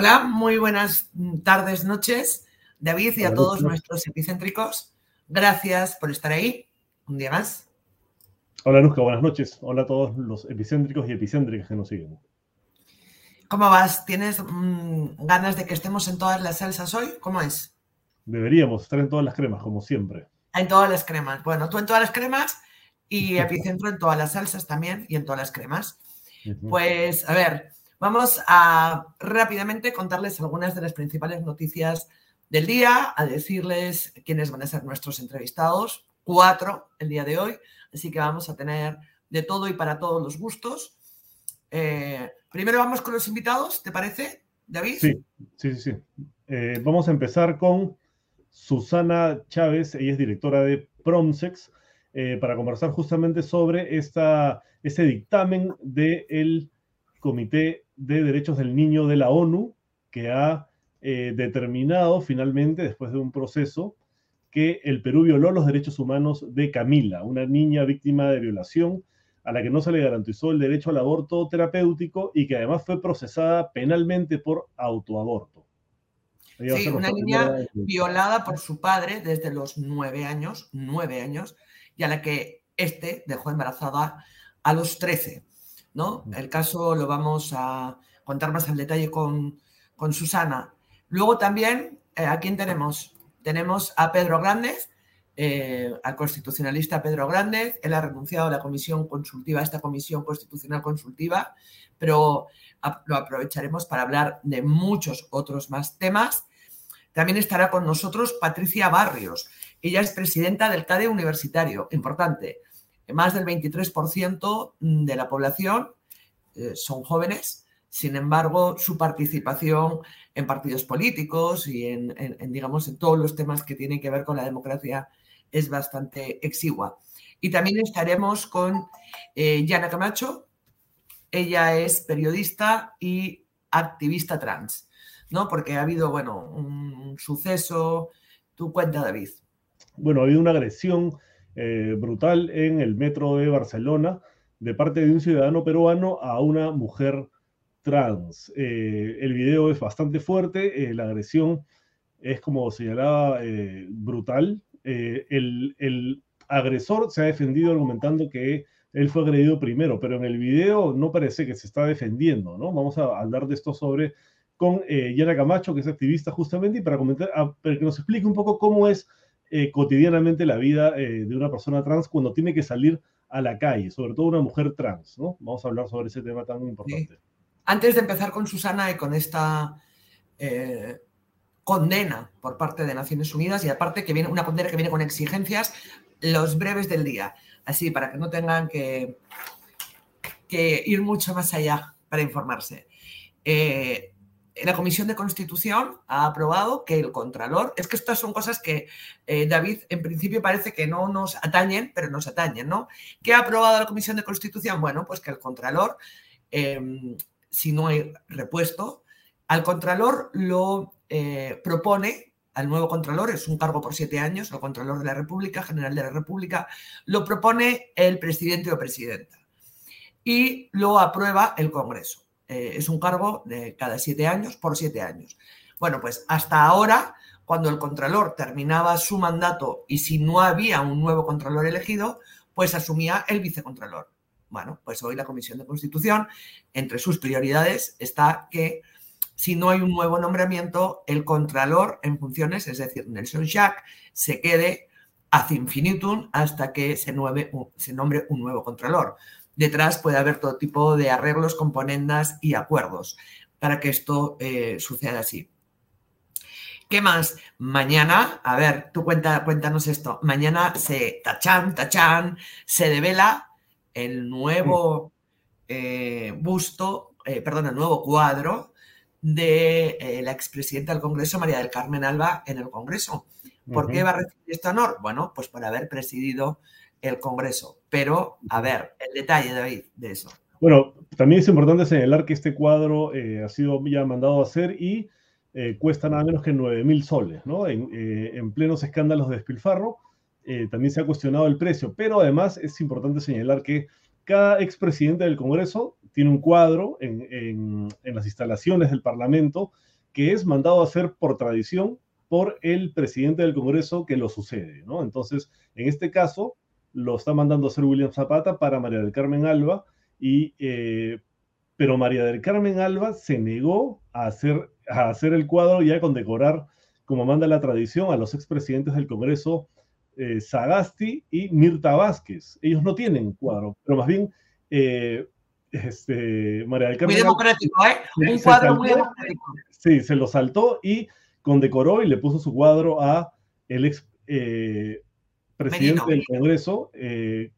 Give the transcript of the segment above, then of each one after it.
Hola, muy buenas tardes, noches, David y a todos nuestros epicéntricos. Gracias por estar ahí un día más. Hola, Nusca, buenas noches. Hola a todos los epicéntricos y epicéntricas que nos siguen. ¿Cómo vas? ¿Tienes mm, ganas de que estemos en todas las salsas hoy? ¿Cómo es? Deberíamos estar en todas las cremas, como siempre. En todas las cremas. Bueno, tú en todas las cremas y epicentro en todas las salsas también y en todas las cremas. Pues, a ver, vamos a rápidamente contarles algunas de las principales noticias del día, a decirles quiénes van a ser nuestros entrevistados, cuatro el día de hoy, así que vamos a tener de todo y para todos los gustos. Eh, primero vamos con los invitados, ¿te parece, David? Sí, sí, sí. Eh, vamos a empezar con Susana Chávez, ella es directora de Promsex, eh, para conversar justamente sobre esta, ese dictamen del Comité de Derechos del Niño de la ONU, que ha determinado finalmente, después de un proceso, que el Perú violó los derechos humanos de Camila, una niña víctima de violación a la que no se le garantizó el derecho al aborto terapéutico y que además fue procesada penalmente por autoaborto. Sí, una niña violada por su padre desde los nueve años, nueve años, y a la que este dejó embarazada a los trece. ¿No? El caso lo vamos a contar más al detalle con, con Susana. Luego también, eh, ¿a quién tenemos? Tenemos a Pedro Grández, eh, al constitucionalista Pedro Grández. Él ha renunciado a la comisión consultiva, a esta comisión constitucional consultiva, pero lo aprovecharemos para hablar de muchos otros más temas. También estará con nosotros Patricia Barrios. Ella es presidenta del CADE universitario, importante. Más del 23% de la población eh, son jóvenes sin embargo, su participación en partidos políticos y en, digamos, en todos los temas que tienen que ver con la democracia es bastante exigua. Y también estaremos con eh, Yana Camacho. Ella es periodista y activista trans, ¿no? Porque ha habido, bueno, un, suceso. Tu cuenta, David. Bueno, ha habido una agresión eh, brutal en el metro de Barcelona de parte de un ciudadano peruano a una mujer trans. Eh, el video es bastante fuerte, eh, la agresión es como señalaba brutal. El, agresor se ha defendido argumentando que él fue agredido primero, pero en el video no parece que se está defendiendo, ¿no? Vamos a hablar de esto sobre con Yana Camacho, que es activista justamente, y para comentar, para que nos explique un poco cómo es cotidianamente la vida de una persona trans cuando tiene que salir a la calle, sobre todo una mujer trans, ¿no? Vamos a hablar sobre ese tema tan importante. Antes de empezar con Susana y con esta eh, condena por parte de Naciones Unidas y aparte que viene una condena que viene con exigencias, los breves del día, así para que no tengan que, que ir mucho más allá para informarse. Eh, la Comisión de Constitución ha aprobado que el Contralor, es que estas son cosas que eh, David en principio parece que no nos atañen, pero nos atañen, ¿no? ¿Qué ha aprobado la Comisión de Constitución? Bueno, pues que el Contralor em, si no hay repuesto. Al Contralor lo eh, propone, al nuevo Contralor, es un cargo por siete años, el Contralor de la República, General de la República, lo propone el presidente o presidenta y lo aprueba el Congreso. Eh, es un cargo de cada siete años por siete años. Bueno, pues hasta ahora, cuando el Contralor terminaba su mandato y si no había un nuevo Contralor elegido, pues asumía el Vicecontralor. Bueno, pues hoy la Comisión de Constitución, entre sus prioridades está que si no hay un nuevo nombramiento, el Contralor en funciones, es decir, Nelson Jack, se quede ad infinitum hasta que se, se nombre un nuevo Contralor. Detrás puede haber todo tipo de arreglos, componendas y acuerdos para que esto eh, suceda así. ¿Qué más? Mañana, a ver, tú cuenta, cuéntanos esto. Mañana se tachan, tachan, se devela el nuevo eh, busto, eh, perdón, el nuevo cuadro de eh, la expresidenta del Congreso, María del Carmen Alba, en el Congreso. ¿Por qué va a recibir este honor? Bueno, pues por haber presidido el Congreso. Pero, a ver, el detalle, David, de eso. Bueno, también es importante señalar que este cuadro ha sido ya mandado a hacer y cuesta nada menos que 9 mil soles, ¿no? En, en plenos escándalos de despilfarro. Eh, también se ha cuestionado el precio, pero además es importante señalar que cada expresidente del Congreso tiene un cuadro en, las instalaciones del Parlamento que es mandado a hacer por tradición por el presidente del Congreso que lo sucede, ¿no? Entonces, en este caso, lo está mandando a hacer William Zapata para María del Carmen Alba, y, eh, pero María del Carmen Alba se negó a hacer, a hacer el cuadro y a condecorar, como manda la tradición, a los expresidentes del Congreso eh, Sagasti y Mirta Vázquez. Ellos no tienen cuadro, pero más bien eh, este, María del Carmen. Muy democrático, ¿eh? Un cuadro muy democrático. Sí, se lo saltó y condecoró y le puso su cuadro a el ex eh, presidente del Congreso.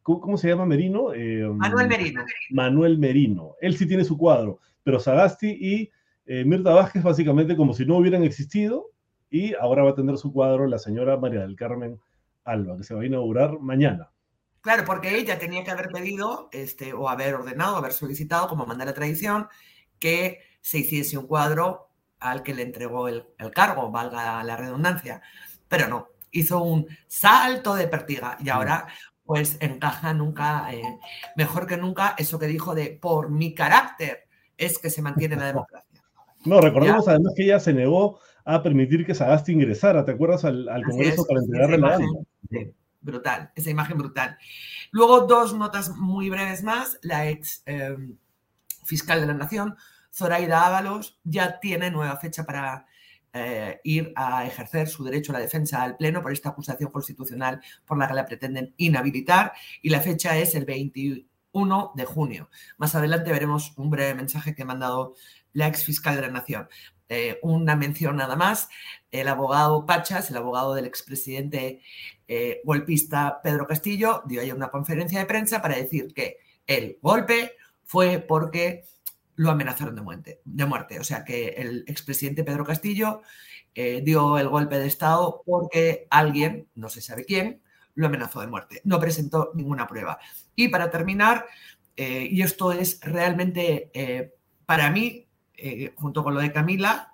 ¿cómo, se llama Merino? Manuel Merino. Manuel Merino. Él sí tiene su cuadro, pero Sagasti y Mirta Vázquez básicamente como si no hubieran existido y ahora va a tener su cuadro la señora María del Carmen Alba, que se va a inaugurar mañana. Claro, porque ella tenía que haber pedido este, o haber ordenado, haber solicitado, como manda la tradición, que se hiciese un cuadro al que le entregó el, cargo, valga la redundancia. Pero no, hizo un salto de pertiga y ahora pues encaja nunca, eh, mejor que nunca, eso que dijo de por mi carácter es que se mantiene la democracia. No, recordemos además que ella se negó a permitir que Sagasti ingresara, ¿te acuerdas? Al, Congreso para entregarle la brutal, esa imagen brutal. Luego dos notas muy breves más. La ex em, fiscal de la Nación, Zoraida Ábalos, ya tiene nueva fecha para eh, ir a ejercer su derecho a la defensa al Pleno por esta acusación constitucional por la que la pretenden inhabilitar y la fecha es el 21 de junio. Más adelante veremos un breve mensaje que ha mandado la ex fiscal de la Nación. Eh, una mención nada más, el abogado Pachas, el abogado del expresidente eh, golpista Pedro Castillo, dio ahí una conferencia de prensa para decir que el golpe fue porque lo amenazaron de muerte, de muerte. O sea que el expresidente Pedro Castillo eh, dio el golpe de Estado porque alguien, no se sabe quién, lo amenazó de muerte. No presentó ninguna prueba. Y para terminar, y esto es realmente para mí eh, junto con lo de Camila,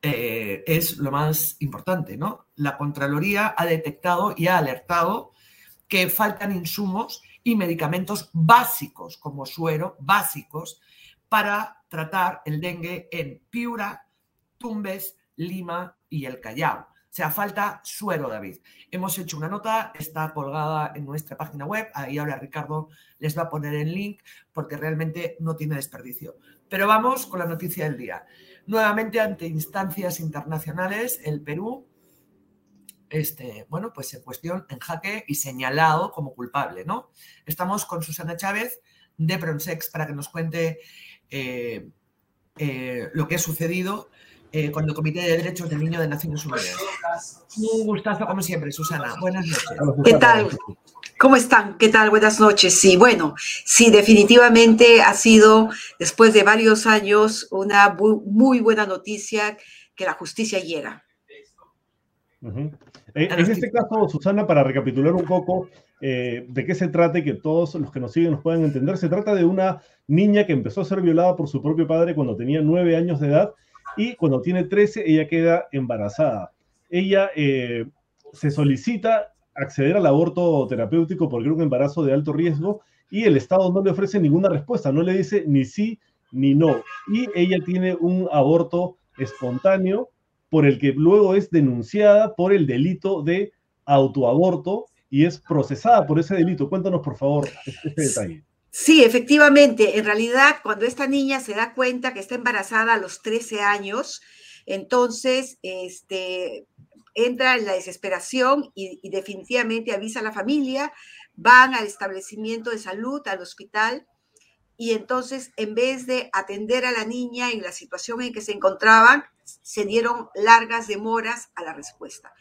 eh, es lo más importante, ¿no? La Contraloría ha detectado y ha alertado que faltan insumos y medicamentos básicos, como suero, básicos, para tratar el dengue en Piura, Tumbes, Lima y el Callao. O sea, falta suero, David. Hemos hecho una nota, está colgada en nuestra página web, ahí ahora Ricardo les va a poner el link porque realmente no tiene desperdicio. Pero vamos con la noticia del día. Nuevamente ante instancias internacionales, el Perú, este, bueno, pues en cuestión, en jaque y señalado como culpable, ¿no? Estamos con Susana Chávez de Pronsex para que nos cuente eh, eh, lo que ha sucedido eh, con el Comité de Derechos del Niño de Naciones Unidas. Un gustazo, como siempre, Susana. Buenas noches. ¿Qué tal? ¿Cómo están? ¿Qué tal? Buenas noches. Sí, bueno, sí, definitivamente ha sido, después de varios años, una muy buena noticia que la justicia llega. Eh, en este caso, Susana, para recapitular un poco eh, de qué se trata y que todos los que nos siguen nos puedan entender, se trata de una niña que empezó a ser violada por su propio padre cuando tenía nueve años de edad y cuando tiene trece ella queda embarazada. Ella eh, se solicita acceder al aborto terapéutico porque era un embarazo de alto riesgo y el Estado no le ofrece ninguna respuesta, no le dice ni sí ni no. Y ella tiene un aborto espontáneo por el que luego es denunciada por el delito de autoaborto y es procesada por ese delito. Cuéntanos, por favor, este detalle. Sí, efectivamente. En realidad, cuando esta niña se da cuenta que está embarazada a los 13 años, entonces este, entra en la desesperación y, definitivamente avisa a la familia, van al establecimiento de salud, al hospital, y entonces en vez de atender a la niña en la situación en que se encontraban, se dieron largas demoras a la respuesta.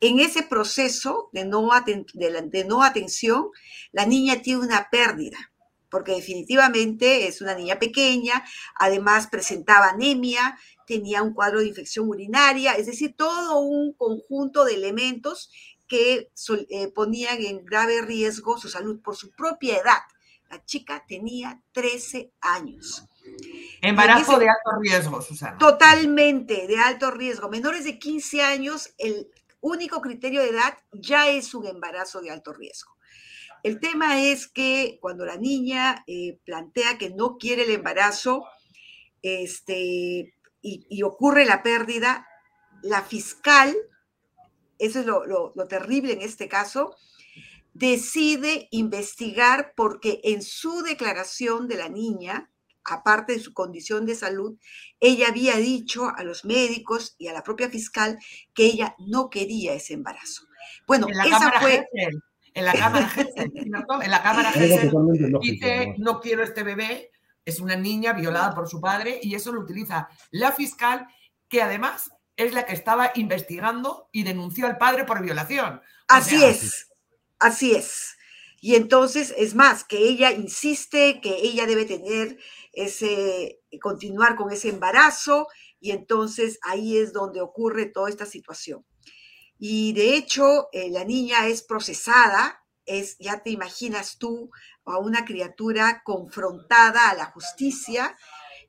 En ese proceso de no, de no atención, la niña tiene una pérdida, porque definitivamente es una niña pequeña, además presentaba anemia, tenía un cuadro de infección urinaria, es decir, todo un conjunto de elementos que eh, ponían en grave riesgo su salud por su propia edad. La chica tenía 13 años. Embarazo de alto riesgo, Susana. Totalmente de alto riesgo. Menores de 15 años, el único criterio de edad ya es un embarazo de alto riesgo. El tema es que cuando la niña eh, plantea que no quiere el embarazo este, y, ocurre la pérdida, la fiscal, eso es lo, lo terrible en este caso, decide investigar porque en su declaración de la niña, aparte de su condición de salud, ella había dicho a los médicos y a la propia fiscal que ella no quería ese embarazo. Bueno, esa fue... en la cámara En la cámara dice, no quiero este bebé, es una niña violada por su padre y eso lo utiliza la fiscal, que además es la que estaba investigando y denunció al padre por violación. Así es, así es. Y entonces, es más, que ella insiste que ella debe tener ese, continuar con ese embarazo y entonces ahí es donde ocurre toda esta situación. Y de hecho, eh, la niña es procesada, es, ya te imaginas tú, a una criatura confrontada a la justicia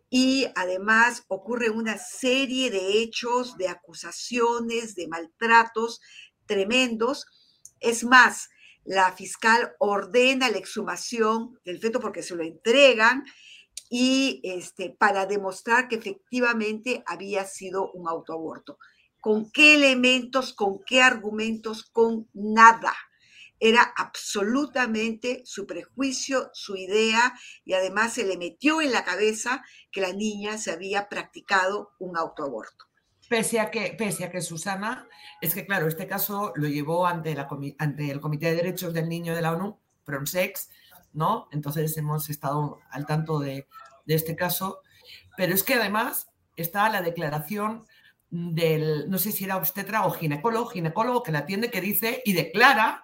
y además ocurre una serie de hechos, de acusaciones, de maltratos tremendos. Es más, la fiscal ordena la exhumación del feto porque se lo entregan y este, para demostrar que efectivamente había sido un autoaborto. ¿Con qué elementos, con qué argumentos? Con nada. Era absolutamente su prejuicio, su idea, y además se le metió en la cabeza que la niña se había practicado un autoaborto. Pese a que, pese a que Susana, es que claro, este caso lo llevó ante, la, ante el Comité de Derechos del Niño de la ONU, PRONSEX, ¿no? Entonces hemos estado al tanto de, este caso, pero es que además está la declaración del, no sé si era obstetra o ginecólogo, ginecólogo que la atiende, que dice y declara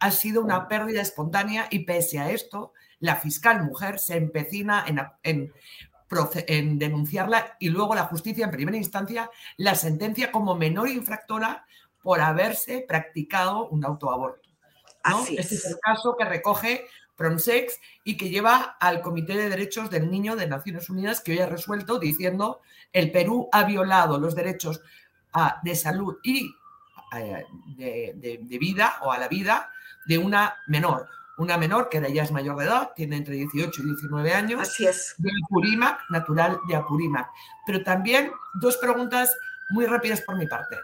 ha sido una pérdida espontánea y pese a esto, la fiscal mujer se empecina en, en, en, denunciarla y luego la justicia en primera instancia la sentencia como menor infractora por haberse practicado un autoaborto. Este es el caso que recoge Pronsex y que lleva al Comité de Derechos del Niño de Naciones Unidas que hoy ha resuelto diciendo el Perú ha violado los derechos de salud y eh, de, vida o a la vida de una menor. Una menor que ya es mayor de edad, tiene entre 18 y 19 años. Así es. De Apurímac, natural de Apurímac. Pero también dos preguntas muy rápidas por mi parte.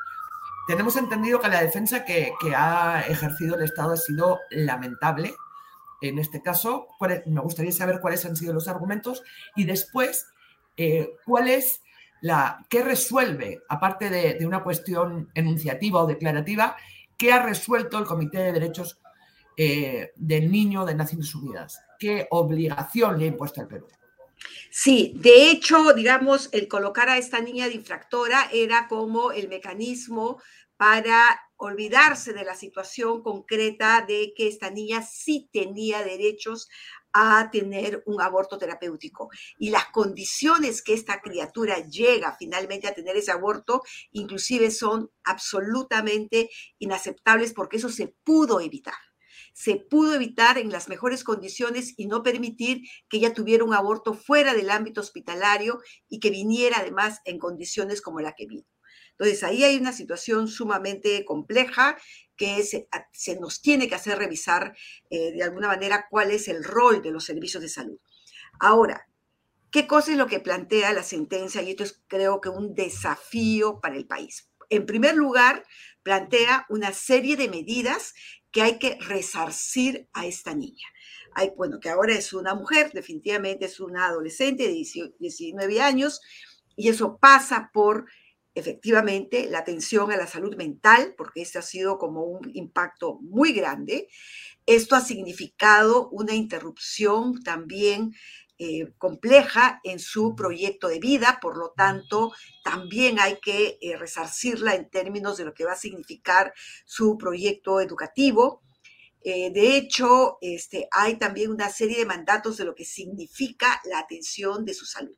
Tenemos entendido que la defensa que, ha ejercido el Estado ha sido lamentable. En este caso, me gustaría saber cuáles han sido los argumentos y después, eh, cuál es la, qué resuelve, aparte de, una cuestión enunciativa o declarativa, qué ha resuelto el Comité de Derechos eh, del Niño de Naciones Unidas. ¿Qué obligación le ha impuesto al Perú? Sí, de hecho, digamos, el colocar a esta niña de infractora era como el mecanismo para olvidarse de la situación concreta de que esta niña sí tenía derechos a tener un aborto terapéutico. Y las condiciones que esta criatura llega finalmente a tener ese aborto, inclusive son absolutamente inaceptables porque eso se pudo evitar se pudo evitar en las mejores condiciones y no permitir que ella tuviera un aborto fuera del ámbito hospitalario y que viniera además en condiciones como la que vino. Entonces ahí hay una situación sumamente compleja que se, nos tiene que hacer revisar eh, de alguna manera cuál es el rol de los servicios de salud. Ahora, ¿qué cosa es lo que plantea la sentencia? Y esto es creo que un desafío para el país. En primer lugar, plantea una serie de medidas que hay que resarcir a esta niña. Hay, bueno, que ahora es una mujer, definitivamente es una adolescente de 19 años, y eso pasa por efectivamente la atención a la salud mental, porque este ha sido como un impacto muy grande. Esto ha significado una interrupción también eh, compleja en su proyecto de vida, por lo tanto, también hay que eh, resarcirla en términos de lo que va a significar su proyecto educativo. Eh, de hecho, este, hay también una serie de mandatos de lo que significa la atención de su salud.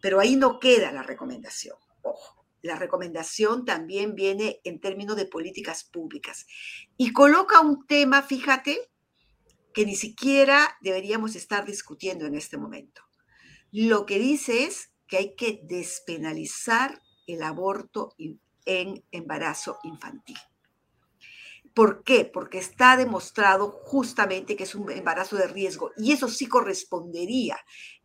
Pero ahí no queda la recomendación. Ojo, la recomendación también viene en términos de políticas públicas y coloca un tema, fíjate, que ni siquiera deberíamos estar discutiendo en este momento. Lo que dice es que hay que despenalizar el aborto en embarazo infantil. ¿Por qué? Porque está demostrado justamente que es un embarazo de riesgo y eso sí correspondería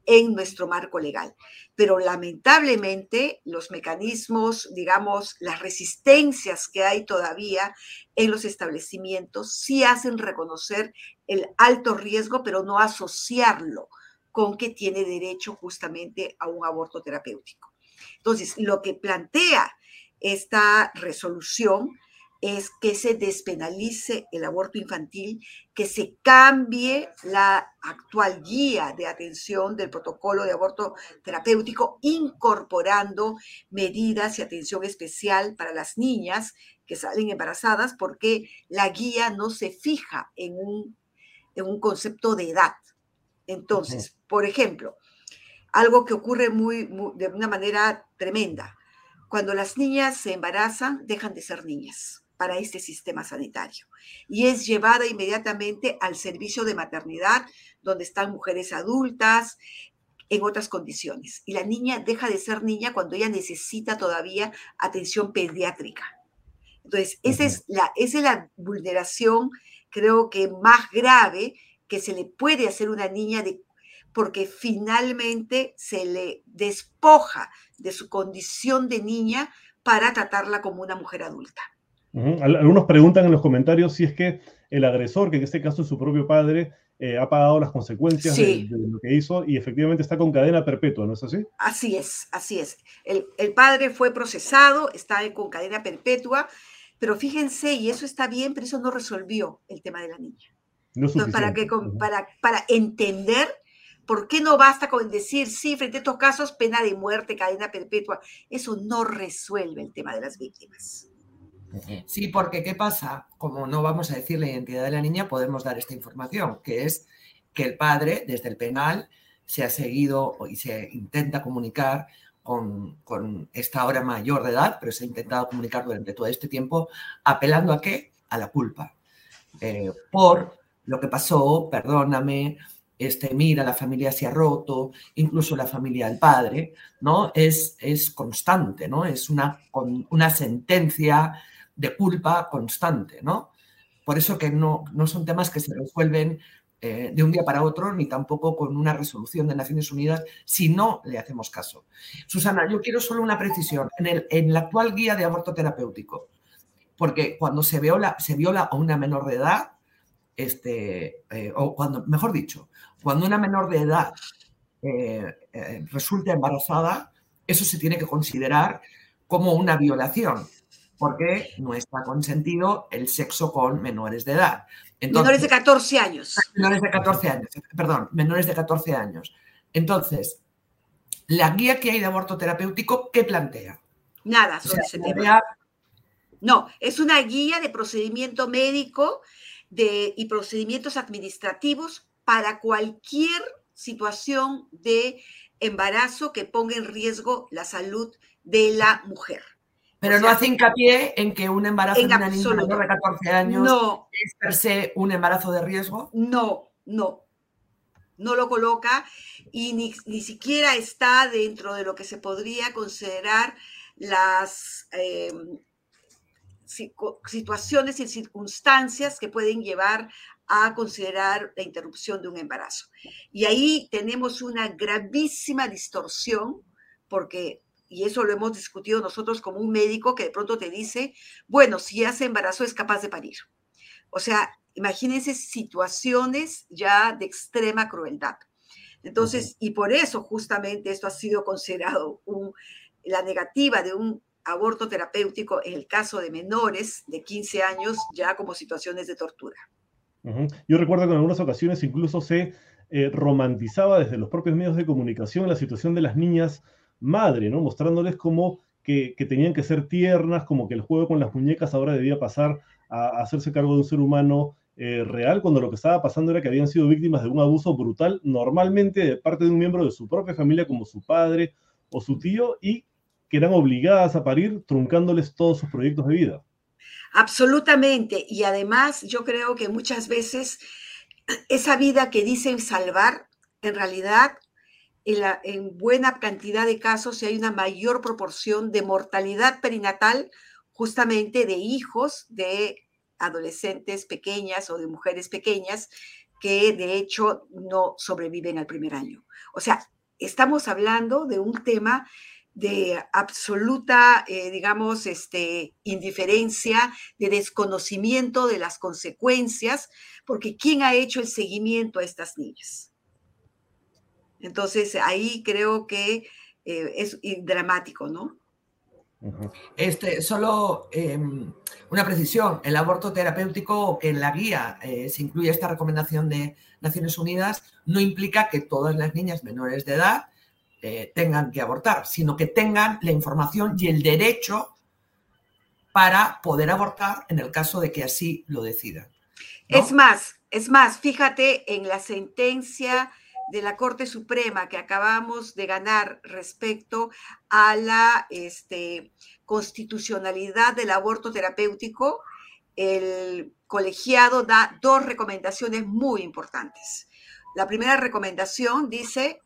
en nuestro marco legal. Pero lamentablemente los mecanismos, digamos, las resistencias que hay todavía en los establecimientos sí hacen reconocer el alto riesgo, pero no asociarlo con que tiene derecho justamente a un aborto terapéutico. Entonces, lo que plantea esta resolución es que se despenalice el aborto infantil, que se cambie la actual guía de atención del protocolo de aborto terapéutico, incorporando medidas y atención especial para las niñas que salen embarazadas, porque la guía no se fija en un, en un concepto de edad. Entonces, por ejemplo, algo que ocurre muy, de una manera tremenda. Cuando las niñas se embarazan, dejan de ser niñas para este sistema sanitario y es llevada inmediatamente al servicio de maternidad donde están mujeres adultas en otras condiciones. Y la niña deja de ser niña cuando ella necesita todavía atención pediátrica. Entonces, esa es la, esa es la vulneración, creo que más grave que se le puede hacer a una niña de, porque finalmente se le despoja de su condición de niña para tratarla como una mujer adulta. Algunos preguntan en los comentarios si es que el agresor, que en este caso es su propio padre, eh, ha pagado las consecuencias de, lo que hizo y efectivamente está con cadena perpetua, ¿no es así? Así es, así es. El, padre fue procesado, está con cadena perpetua, pero fíjense, y eso está bien, pero eso no resolvió el tema de la niña. No para, que, para, para entender por qué no basta con decir, sí, frente a estos casos, pena de muerte, cadena perpetua. Eso no resuelve el tema de las víctimas. Sí, porque ¿qué pasa? Como no vamos a decir la identidad de la niña, podemos dar esta información, que es que el padre, desde el penal, se ha seguido y se intenta comunicar con, esta ahora mayor de edad, pero se ha intentado comunicar durante todo este tiempo, apelando a qué? A la culpa. Eh, por lo que pasó, perdóname, este, mira, la familia se ha roto, incluso la familia del padre, ¿no? Es, es constante, ¿no? Es una, una sentencia de culpa constante, ¿no? Por eso que no, no son temas que se resuelven eh, de un día para otro, ni tampoco con una resolución de Naciones Unidas, si no le hacemos caso. Susana, yo quiero solo una precisión. En, el, en la actual guía de aborto terapéutico, porque cuando se viola, se viola a una menor de edad, este, eh, o cuando, mejor dicho, cuando una menor de edad eh, resulta embarazada, eso se tiene que considerar como una violación porque no está consentido el sexo con menores de edad. menores de 14 años. Menores de 14 años, perdón, menores de 14 años. Entonces, la guía que hay de aborto terapéutico, ¿qué plantea? Nada sobre ese tema. No, es una guía de procedimiento médico de, y procedimientos administrativos para cualquier situación de embarazo que ponga en riesgo la salud de la mujer. Pero no hace hincapié en que un embarazo de una niña de 14 años es per se un embarazo de riesgo. No, no. No lo coloca y ni, siquiera está dentro de lo que se podría considerar las em, situaciones y circunstancias que pueden llevar a considerar la interrupción de un embarazo. Y ahí tenemos una gravísima distorsión porque y eso lo hemos discutido nosotros como un médico que de pronto te dice, bueno, si ya se embarazó es capaz de parir. O sea, imagínense situaciones ya de extrema crueldad. Entonces, y por eso justamente esto ha sido considerado la negativa de un aborto terapéutico en el caso de menores de 15 años ya como situaciones de tortura. Yo recuerdo que en algunas ocasiones incluso se eh, romantizaba desde los propios medios de comunicación la situación de las niñas madre, ¿no? Mostrándoles como que, tenían que ser tiernas, como que el juego con las muñecas ahora debía pasar a, hacerse cargo de un ser humano eh, real, cuando lo que estaba pasando era que habían sido víctimas de un abuso brutal, normalmente de parte de un miembro de su propia familia, como su padre o su tío, y que eran obligadas a parir, truncándoles todos sus proyectos de vida. Absolutamente. Y además yo creo que muchas veces esa vida que dicen salvar, en realidad en, buena cantidad de casos hay una mayor proporción de mortalidad perinatal justamente de hijos de adolescentes pequeñas o de mujeres pequeñas que de hecho no sobreviven al primer año. O sea, estamos hablando de un tema de absoluta, eh, digamos, este, indiferencia, de desconocimiento de las consecuencias, porque ¿quién ha hecho el seguimiento a estas niñas? Entonces, ahí creo que eh, es dramático, ¿no? Este, solo em, una precisión, el aborto terapéutico que en la guía eh, se incluye esta recomendación de Naciones Unidas no implica que todas las niñas menores de edad eh, tengan que abortar, sino que tengan la información y el derecho para poder abortar en el caso de que así lo decidan. Es más, es más, fíjate en la sentencia de la Corte Suprema que acabamos de ganar respecto a la este, constitucionalidad del aborto terapéutico, el colegiado da dos recomendaciones muy importantes. La primera recomendación dice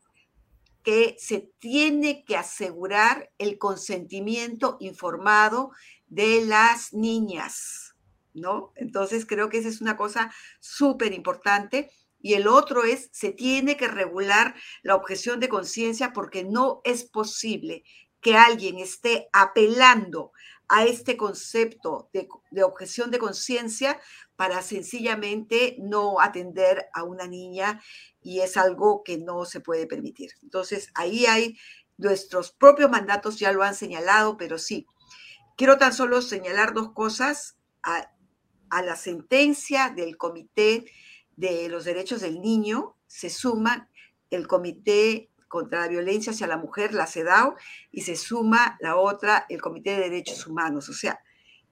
que se tiene que asegurar el consentimiento informado de las niñas, ¿no? Entonces creo que esa es una cosa súper importante. Y el otro es, se tiene que regular la objeción de conciencia porque no es posible que alguien esté apelando a este concepto de, de objeción de conciencia para sencillamente no atender a una niña y es algo que no se puede permitir. Entonces, ahí hay nuestros propios mandatos, ya lo han señalado, pero sí. Quiero tan solo señalar dos cosas a, la sentencia del Comité de los Derechos del Niño, se suma el Comité contra la Violencia hacia la Mujer, la CEDAW, y se suma la otra, el Comité de Derechos Humanos. O sea,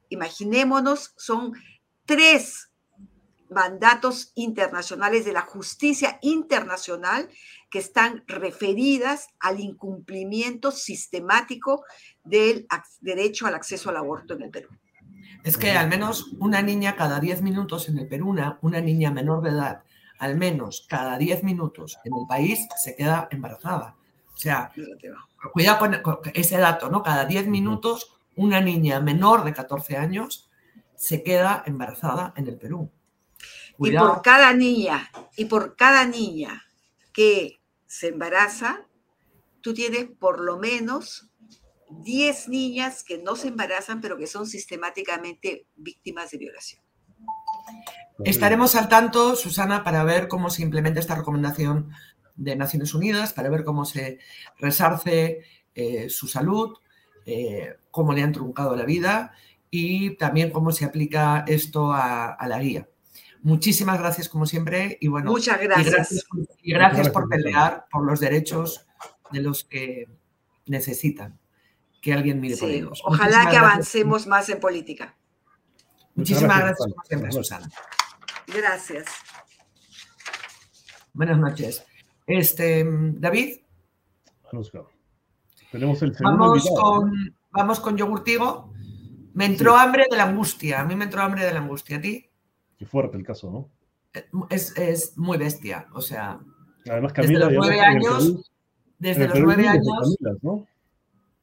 imaginémonos, son tres mandatos internacionales de la justicia internacional que están referidas al incumplimiento sistemático del derecho al acceso al aborto en el Perú. Es que al menos una niña cada 10 minutos en el Perú, una, una niña menor de edad, al menos cada 10 minutos en el país se queda embarazada. O sea, cuidado con, ese dato, ¿no? Cada 10 minutos una niña menor de 14 años se queda embarazada en el Perú. Y por cada niña, y por cada niña que se embaraza, tú tienes por lo menos 10 niñas que no se embarazan, pero que son sistemáticamente víctimas de violación. Estaremos al tanto, Susana, para ver cómo se implementa esta recomendación de Naciones Unidas, para ver cómo se resarce eh, su salud, eh, cómo le han truncado la vida y también cómo se aplica esto a la guía. Muchísimas gracias, como siempre. Y bueno, Muchas gracias. Y gracias, por pelear por los derechos de los que necesitan que alguien mire por ellos. Ojalá que avancemos más en política. Muchísimas gracias, como siempre, Susana. Gracias. Buenas noches. Este, David. Tenemos el vamos con, vamos con yogurtigo. Me entró hambre de la angustia. A mí me entró hambre de la angustia. ¿A ti? Qué fuerte el caso, ¿no? Eh, es, muy bestia, o sea. Además, Camila, desde los nueve años, desde los nueve años,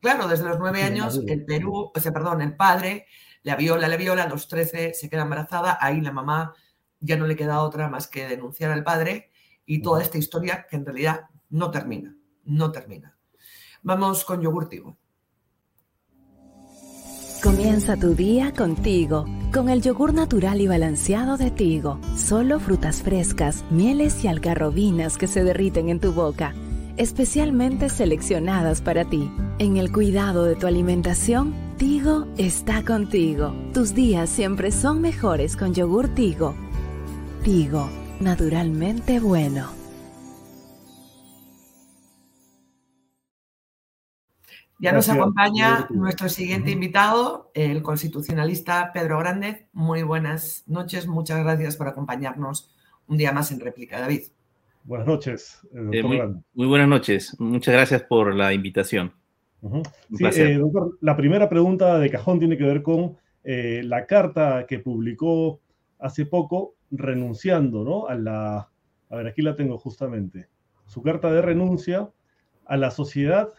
claro, desde los nueve años, el Perú, o sea, perdón, el padre la viola, le viola, a los trece se queda embarazada, ahí la mamá ya no le queda otra más que denunciar al padre y toda esta historia que en realidad no termina, no termina. Vamos con yogurtivo. Comienza tu día contigo, con el yogur natural y balanceado de Tigo. Solo frutas frescas, mieles y algarrobinas que se derriten en tu boca, especialmente seleccionadas para ti. En el cuidado de tu alimentación, Tigo está contigo. Tus días siempre son mejores con yogur Tigo. Tigo, naturalmente bueno. Ya nos acompaña nuestro siguiente invitado, el constitucionalista Pedro Grande. Muy buenas noches, muchas gracias por acompañarnos un día más en réplica, David. Buenas noches, eh, doctor eh, muy, buenas noches, muchas gracias por la invitación. Eh, doctor, la primera pregunta de cajón tiene que ver con la carta que publicó hace poco renunciando ¿no? a la, a ver, aquí la tengo justamente, su carta de renuncia a la sociedad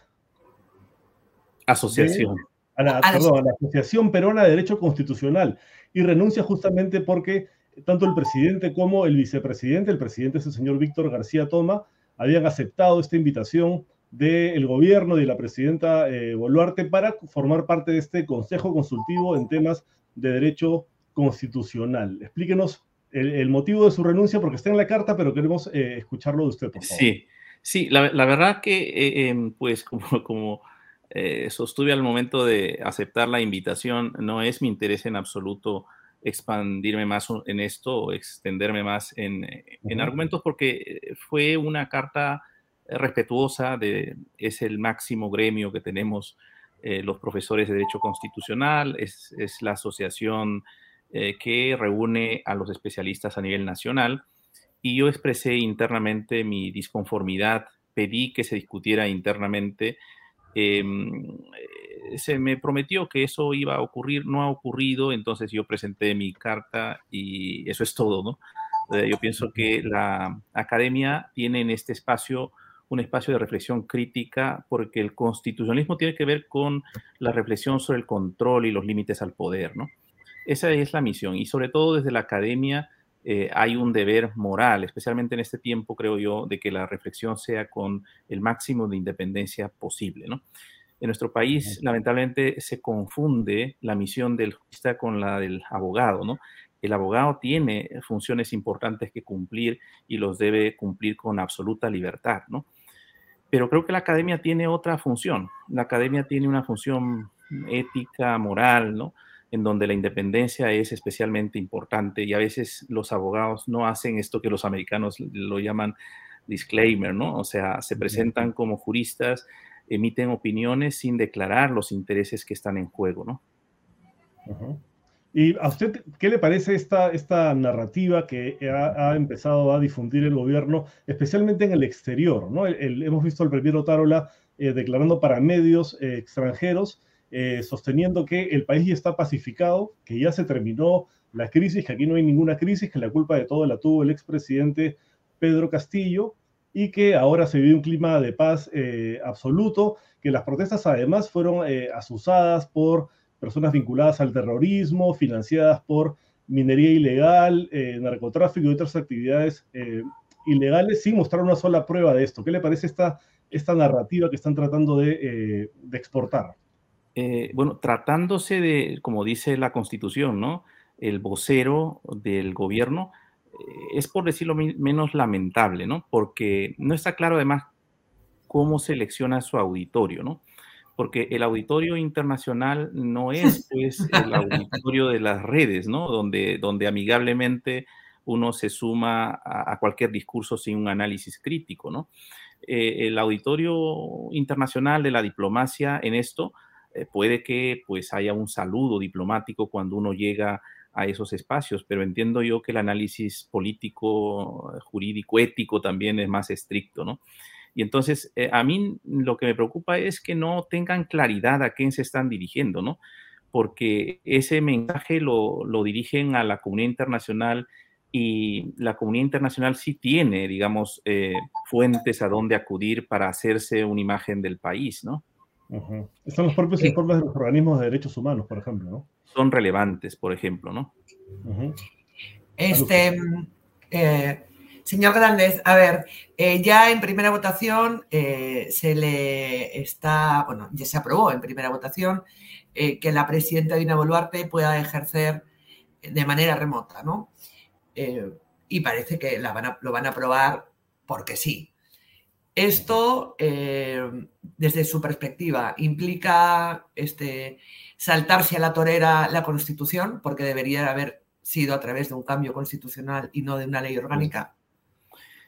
Asociación. a la, perdón, a la Asociación Peruana de Derecho Constitucional y renuncia justamente porque tanto el presidente como el vicepresidente, el presidente es el señor Víctor García Toma, habían aceptado esta invitación del gobierno y de la presidenta eh, Boluarte para formar parte de este consejo consultivo en temas de derecho constitucional. Explíquenos el, motivo de su renuncia, porque está en la carta, pero queremos eh, escucharlo de usted, por favor. Sí, sí, la, verdad que, eh, em, pues, como, como sostuve al momento de aceptar la invitación, no es mi interés en absoluto expandirme más en esto o extenderme más en, en argumentos, porque fue una carta respetuosa de, es el máximo gremio que tenemos eh, los profesores de Derecho Constitucional, es, la asociación eh, que reúne a los especialistas a nivel nacional y yo expresé internamente mi disconformidad, pedí que se discutiera internamente. Em, eh, se me prometió que eso iba a ocurrir, no ha ocurrido, entonces yo presenté mi carta y eso es todo, ¿no? yo pienso que la academia tiene en este espacio un espacio de reflexión crítica, porque el constitucionalismo tiene que ver con la reflexión sobre el control y los límites al poder, ¿no? Esa es la misión y sobre todo desde la academia eh, hay un deber moral, especialmente en este tiempo, creo yo, de que la reflexión sea con el máximo de independencia posible, ¿no? En nuestro país, lamentablemente, se confunde la misión del jurista con la del abogado, ¿no? El abogado tiene funciones importantes que cumplir y los debe cumplir con absoluta libertad, ¿no? Pero creo que la academia tiene otra función. La academia tiene una función ética, moral, ¿no? En donde la independencia es especialmente importante y a veces los abogados no hacen esto que los americanos lo llaman disclaimer, ¿no? O sea, se presentan como juristas, emiten opiniones sin declarar los intereses que están en juego, ¿no? ¿Y a usted qué le parece esta, esta narrativa que ha, empezado a difundir el gobierno, especialmente en el exterior? ¿no? hemos visto al premier Otárola eh, declarando para medios eh, extranjeros, eh, sosteniendo que el país ya está pacificado, que ya se terminó la crisis, que aquí no hay ninguna crisis, que la culpa de todo la tuvo el expresidente Pedro Castillo y que ahora se vive un clima de paz absoluto, que las protestas además fueron asusadas por personas vinculadas al terrorismo, financiadas por minería ilegal, eh, narcotráfico y otras actividades eh, ilegales, sin mostrar una sola prueba de esto. ¿Qué le parece esta, esta narrativa que están tratando de, eh, exportar? bueno, tratándose de, como dice la Constitución, ¿no? El vocero del gobierno es, por decirlo menos, lamentable, ¿no? Porque no está claro además cómo selecciona su auditorio, ¿no? porque el auditorio internacional no es pues, el auditorio de las redes, ¿no? Donde, donde amigablemente uno se suma a, cualquier discurso sin un análisis crítico, ¿no? Eh, el auditorio internacional de la diplomacia en esto eh, puede que pues haya un saludo diplomático cuando uno llega a esos espacios, pero entiendo yo que el análisis político, jurídico, ético también es más estricto, ¿no? Y entonces, eh, a mí lo que me preocupa es que no tengan claridad a quién se están dirigiendo, ¿no? Porque ese mensaje lo, dirigen a la comunidad internacional y la comunidad internacional sí tiene, digamos, eh, fuentes a donde acudir para hacerse una imagen del país, ¿no? Están los propios informes de los organismos de derechos humanos, por ejemplo, ¿no? Son relevantes, por ejemplo, ¿no? Este, eh, Señor Grandes, a ver, eh, ya en primera votación eh, se le está, bueno, ya se aprobó en primera votación eh, que la presidenta Dina Boluarte pueda ejercer de manera remota, ¿no? y parece que lo van a aprobar porque sí. Esto, desde su perspectiva, implica este, saltarse a la torera la Constitución, porque debería haber sido a través de un cambio constitucional y no de una ley orgánica.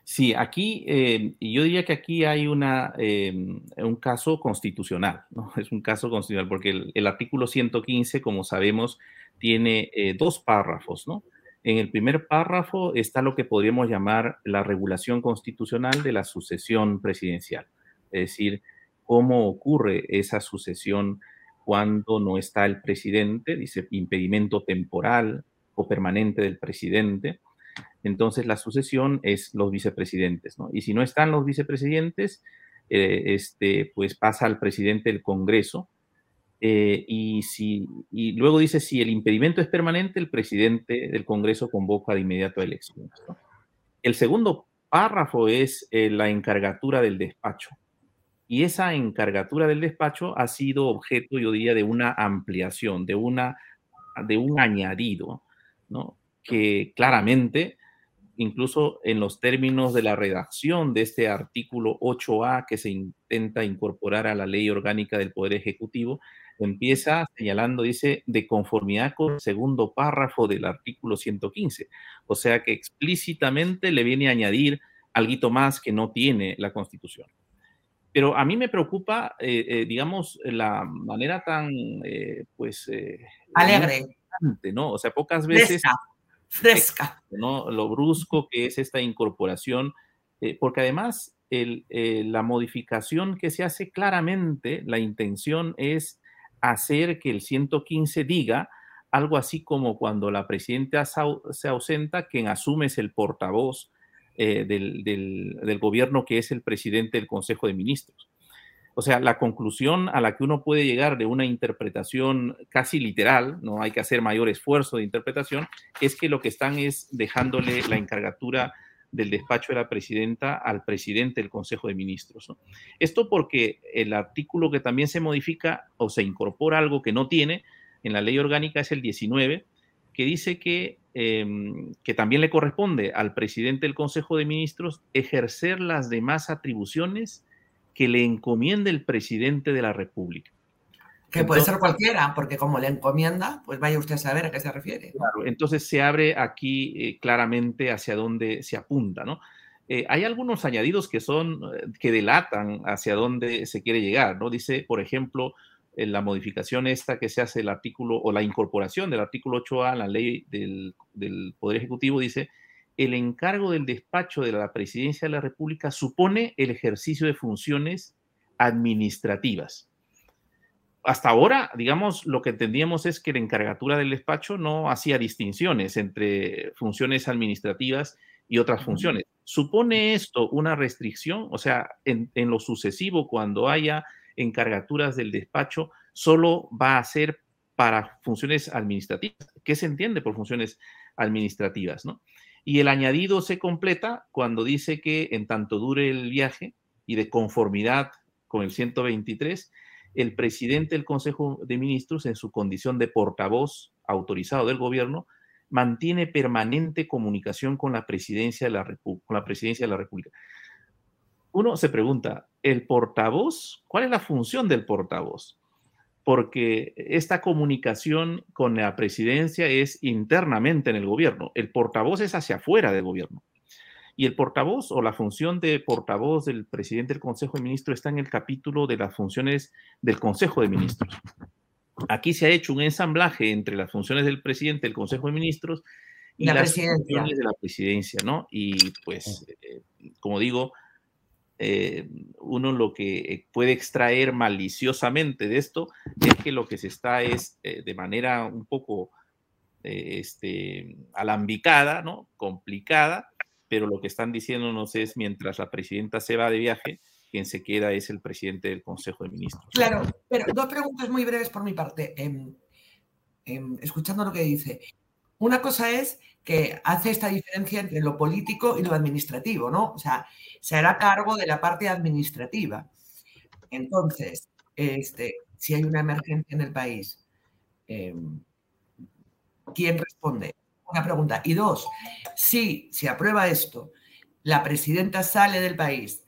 Sí, aquí eh, yo diría que aquí hay una, em, un caso constitucional, ¿no? Es un caso constitucional porque el, artículo 115, como sabemos, tiene eh, dos párrafos, ¿no? En el primer párrafo está lo que podríamos llamar la regulación constitucional de la sucesión presidencial, es decir, cómo ocurre esa sucesión cuando no está el presidente, dice impedimento temporal o permanente del presidente entonces la sucesión es los vicepresidentes, ¿no? Y si no están los vicepresidentes, eh, este, pues pasa al presidente del Congreso Eh, y, si, y luego dice, si el impedimento es permanente, el presidente del Congreso convoca de inmediato a elecciones. El segundo párrafo es eh, la encargatura del despacho. Y esa encargatura del despacho ha sido objeto, yo diría, de una ampliación, de, una, de un añadido, ¿no? que claramente, incluso en los términos de la redacción de este artículo 8A que se intenta incorporar a la ley orgánica del Poder Ejecutivo, empieza señalando, dice, de conformidad con el segundo párrafo del artículo 115. O sea que explícitamente le viene a añadir algo más que no tiene la Constitución. Pero a mí me preocupa, eh, eh, digamos, la manera tan, eh, pues... Alegre. ¿no? O sea, pocas veces... Fresca. Fresca. ¿no? Lo brusco que es esta incorporación, porque además la modificación que se hace claramente, la intención es hacer que el 115 diga algo así como cuando la presidenta se ausenta, quien asume es el portavoz eh, del, gobierno que es el presidente del Consejo de Ministros. O sea, la conclusión a la que uno puede llegar de una interpretación casi literal, no hay que hacer mayor esfuerzo de interpretación, es que lo que están es dejándole la encargatura del despacho de la presidenta al presidente del Consejo de Ministros. Esto porque el artículo que también se modifica o se incorpora algo que no tiene en la ley orgánica es el 19, que dice que Em, que también le corresponde al presidente del Consejo de Ministros ejercer las demás atribuciones que le encomiende el presidente de la República. Que puede ser cualquiera, porque como le encomienda, pues vaya usted a saber a qué se refiere. Claro, entonces se abre aquí eh, claramente hacia dónde se apunta, ¿no? Eh, hay algunos añadidos que son, eh, que delatan hacia dónde se quiere llegar, ¿no? Dice, por ejemplo, la modificación esta que se hace el artículo o la incorporación del artículo 8A a la ley del, Poder Ejecutivo dice, el encargo del despacho de la Presidencia de la República supone el ejercicio de funciones administrativas. Hasta ahora, digamos, lo que entendíamos es que la encargatura del despacho no hacía distinciones entre funciones administrativas y otras funciones. ¿Supone esto una restricción? O sea, en, en lo sucesivo, cuando haya encargaturas del despacho solo va a ser para funciones administrativas. ¿Qué se entiende por funciones administrativas? ¿no? Y el añadido se completa cuando dice que en tanto dure el viaje y de conformidad con el 123, el presidente del Consejo de Ministros, en su condición de portavoz autorizado del gobierno, mantiene permanente comunicación con la presidencia de la, con la, presidencia de la República uno se pregunta, ¿el portavoz? ¿Cuál es la función del portavoz? Porque esta comunicación con la presidencia es internamente en el gobierno. El portavoz es hacia afuera del gobierno. Y el portavoz o la función de portavoz del presidente del Consejo de Ministros está en el capítulo de las funciones del Consejo de Ministros. Aquí se ha hecho un ensamblaje entre las funciones del presidente del Consejo de Ministros y las funciones de la presidencia, ¿no? Y pues, eh, como digo, eh, uno lo que puede extraer maliciosamente de esto es que lo que se está es eh, de manera un poco eh, este, alambicada, ¿no? complicada, pero lo que están diciéndonos es mientras la presidenta se va de viaje, quien se queda es el presidente del Consejo de Ministros. Claro, pero dos preguntas muy breves por mi parte. Em, em, escuchando lo que dice, una cosa es que hace esta diferencia entre lo político y lo administrativo, ¿no? O sea, se hará cargo de la parte administrativa. Entonces, este, si hay una emergencia en el país, em, ¿quién responde? Una pregunta. Y dos, si se aprueba esto, la presidenta sale del país,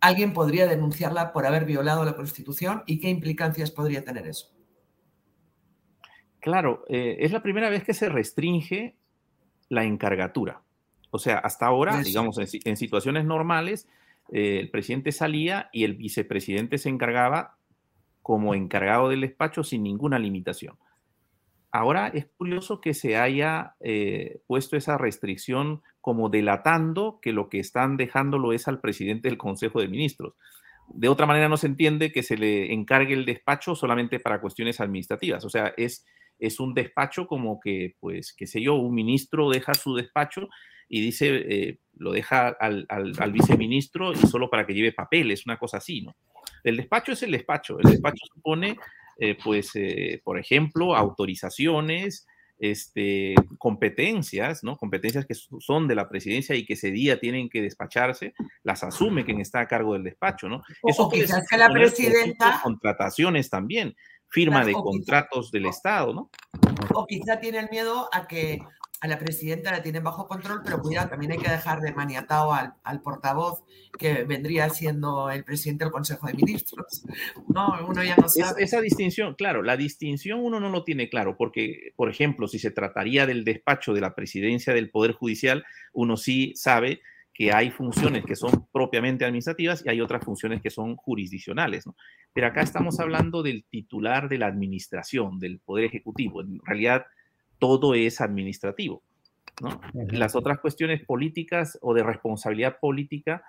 ¿alguien podría denunciarla por haber violado la Constitución y qué implicancias podría tener eso? Claro, eh, es la primera vez que se restringe la encargatura. O sea, hasta ahora, digamos, en, situaciones normales, eh, el presidente salía y el vicepresidente se encargaba como encargado del despacho sin ninguna limitación. Ahora es curioso que se haya eh, puesto esa restricción como delatando que lo que están dejándolo es al presidente del Consejo de Ministros. De otra manera no se entiende que se le encargue el despacho solamente para cuestiones administrativas. O sea, es es un despacho como que, pues, qué sé yo, un ministro deja su despacho y dice, eh, lo deja al, viceministro y solo para que lleve papeles, una cosa así, ¿no? El despacho es el despacho. El despacho supone eh, pues, eh, por ejemplo, autorizaciones, este, competencias, ¿no? Competencias que son de la presidencia y que ese día tienen que despacharse, las asume quien está a cargo del despacho, ¿no? Eso quizás que la presidenta... Contrataciones también, firma de contratos del Estado, ¿no? O quizá tiene el miedo a que a la presidenta la tienen bajo control, pero cuidado, también hay que dejar de maniatado al, al, portavoz que vendría siendo el presidente del Consejo de Ministros. No, uno ya no sabe. esa distinción, claro, la distinción uno no lo tiene claro, porque, por ejemplo, si se trataría del despacho de la presidencia del Poder Judicial, uno sí sabe que hay funciones que son propiamente administrativas y hay otras funciones que son jurisdiccionales. ¿no? Pero acá estamos hablando del titular de la administración, del Poder Ejecutivo. En realidad, todo es administrativo. ¿no? Las otras cuestiones políticas o de responsabilidad política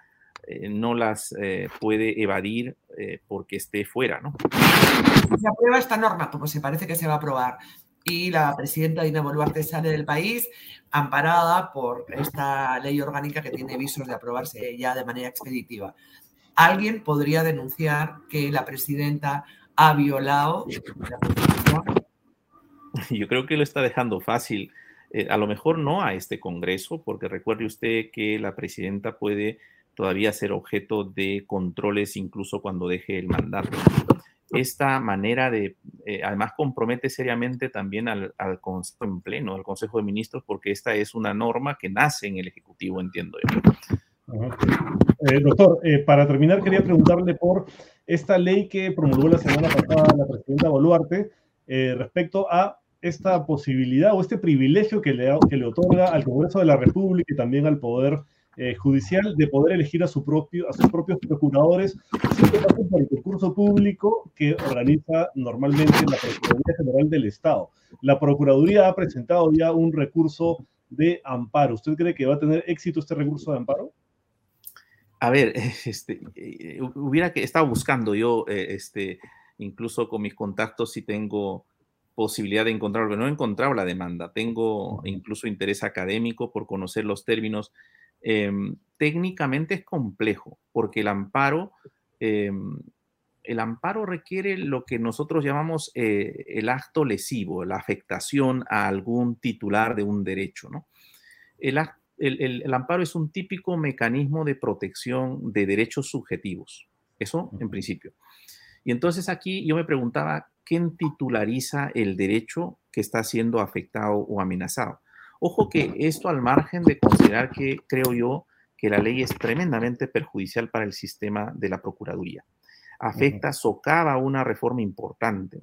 eh, no las eh, puede evadir eh, porque esté fuera. ¿no? Se aprueba esta norma, como se parece que se va a aprobar, y la presidenta Dina Boluarte sale del país amparada por esta ley orgánica que tiene visos de aprobarse ya de manera expeditiva. Alguien podría denunciar que la presidenta ha violado la Constitución yo creo que lo está dejando fácil. Eh, a lo mejor no a este Congreso, porque recuerde usted que la presidenta puede todavía ser objeto de controles incluso cuando deje el mandato. Esta manera de, eh, además compromete seriamente también al, Consejo en pleno, al Consejo de Ministros, porque esta es una norma que nace en el Ejecutivo, entiendo yo. Eh, doctor, para terminar quería preguntarle por esta ley que promulgó la semana pasada la presidenta Boluarte respecto a esta posibilidad o este privilegio que le, que le otorga al Congreso de la República y también al Poder eh, Judicial de poder elegir a, su propio, a sus propios procuradores sin que pasen por el concurso público que organiza normalmente la Procuraduría General del Estado. La Procuraduría ha presentado ya un recurso de amparo. ¿Usted cree que va a tener éxito este recurso de amparo? A ver, este, eh, hubiera que estaba buscando yo, eh, este, incluso con mis contactos, si tengo posibilidad de encontrarlo, pero no he encontrado la demanda. Tengo incluso interés académico por conocer los términos. Em, técnicamente es complejo porque el amparo, em, el amparo requiere lo que nosotros llamamos eh, el acto lesivo, la afectación a algún titular de un derecho. ¿no? El, el amparo es un típico mecanismo de protección de derechos subjetivos. Eso en principio. Y entonces aquí yo me preguntaba, quién titulariza el derecho que está siendo afectado o amenazado. Ojo que esto al margen de considerar que creo yo que la ley es tremendamente perjudicial para el sistema de la Procuraduría. Afecta, socava una reforma importante.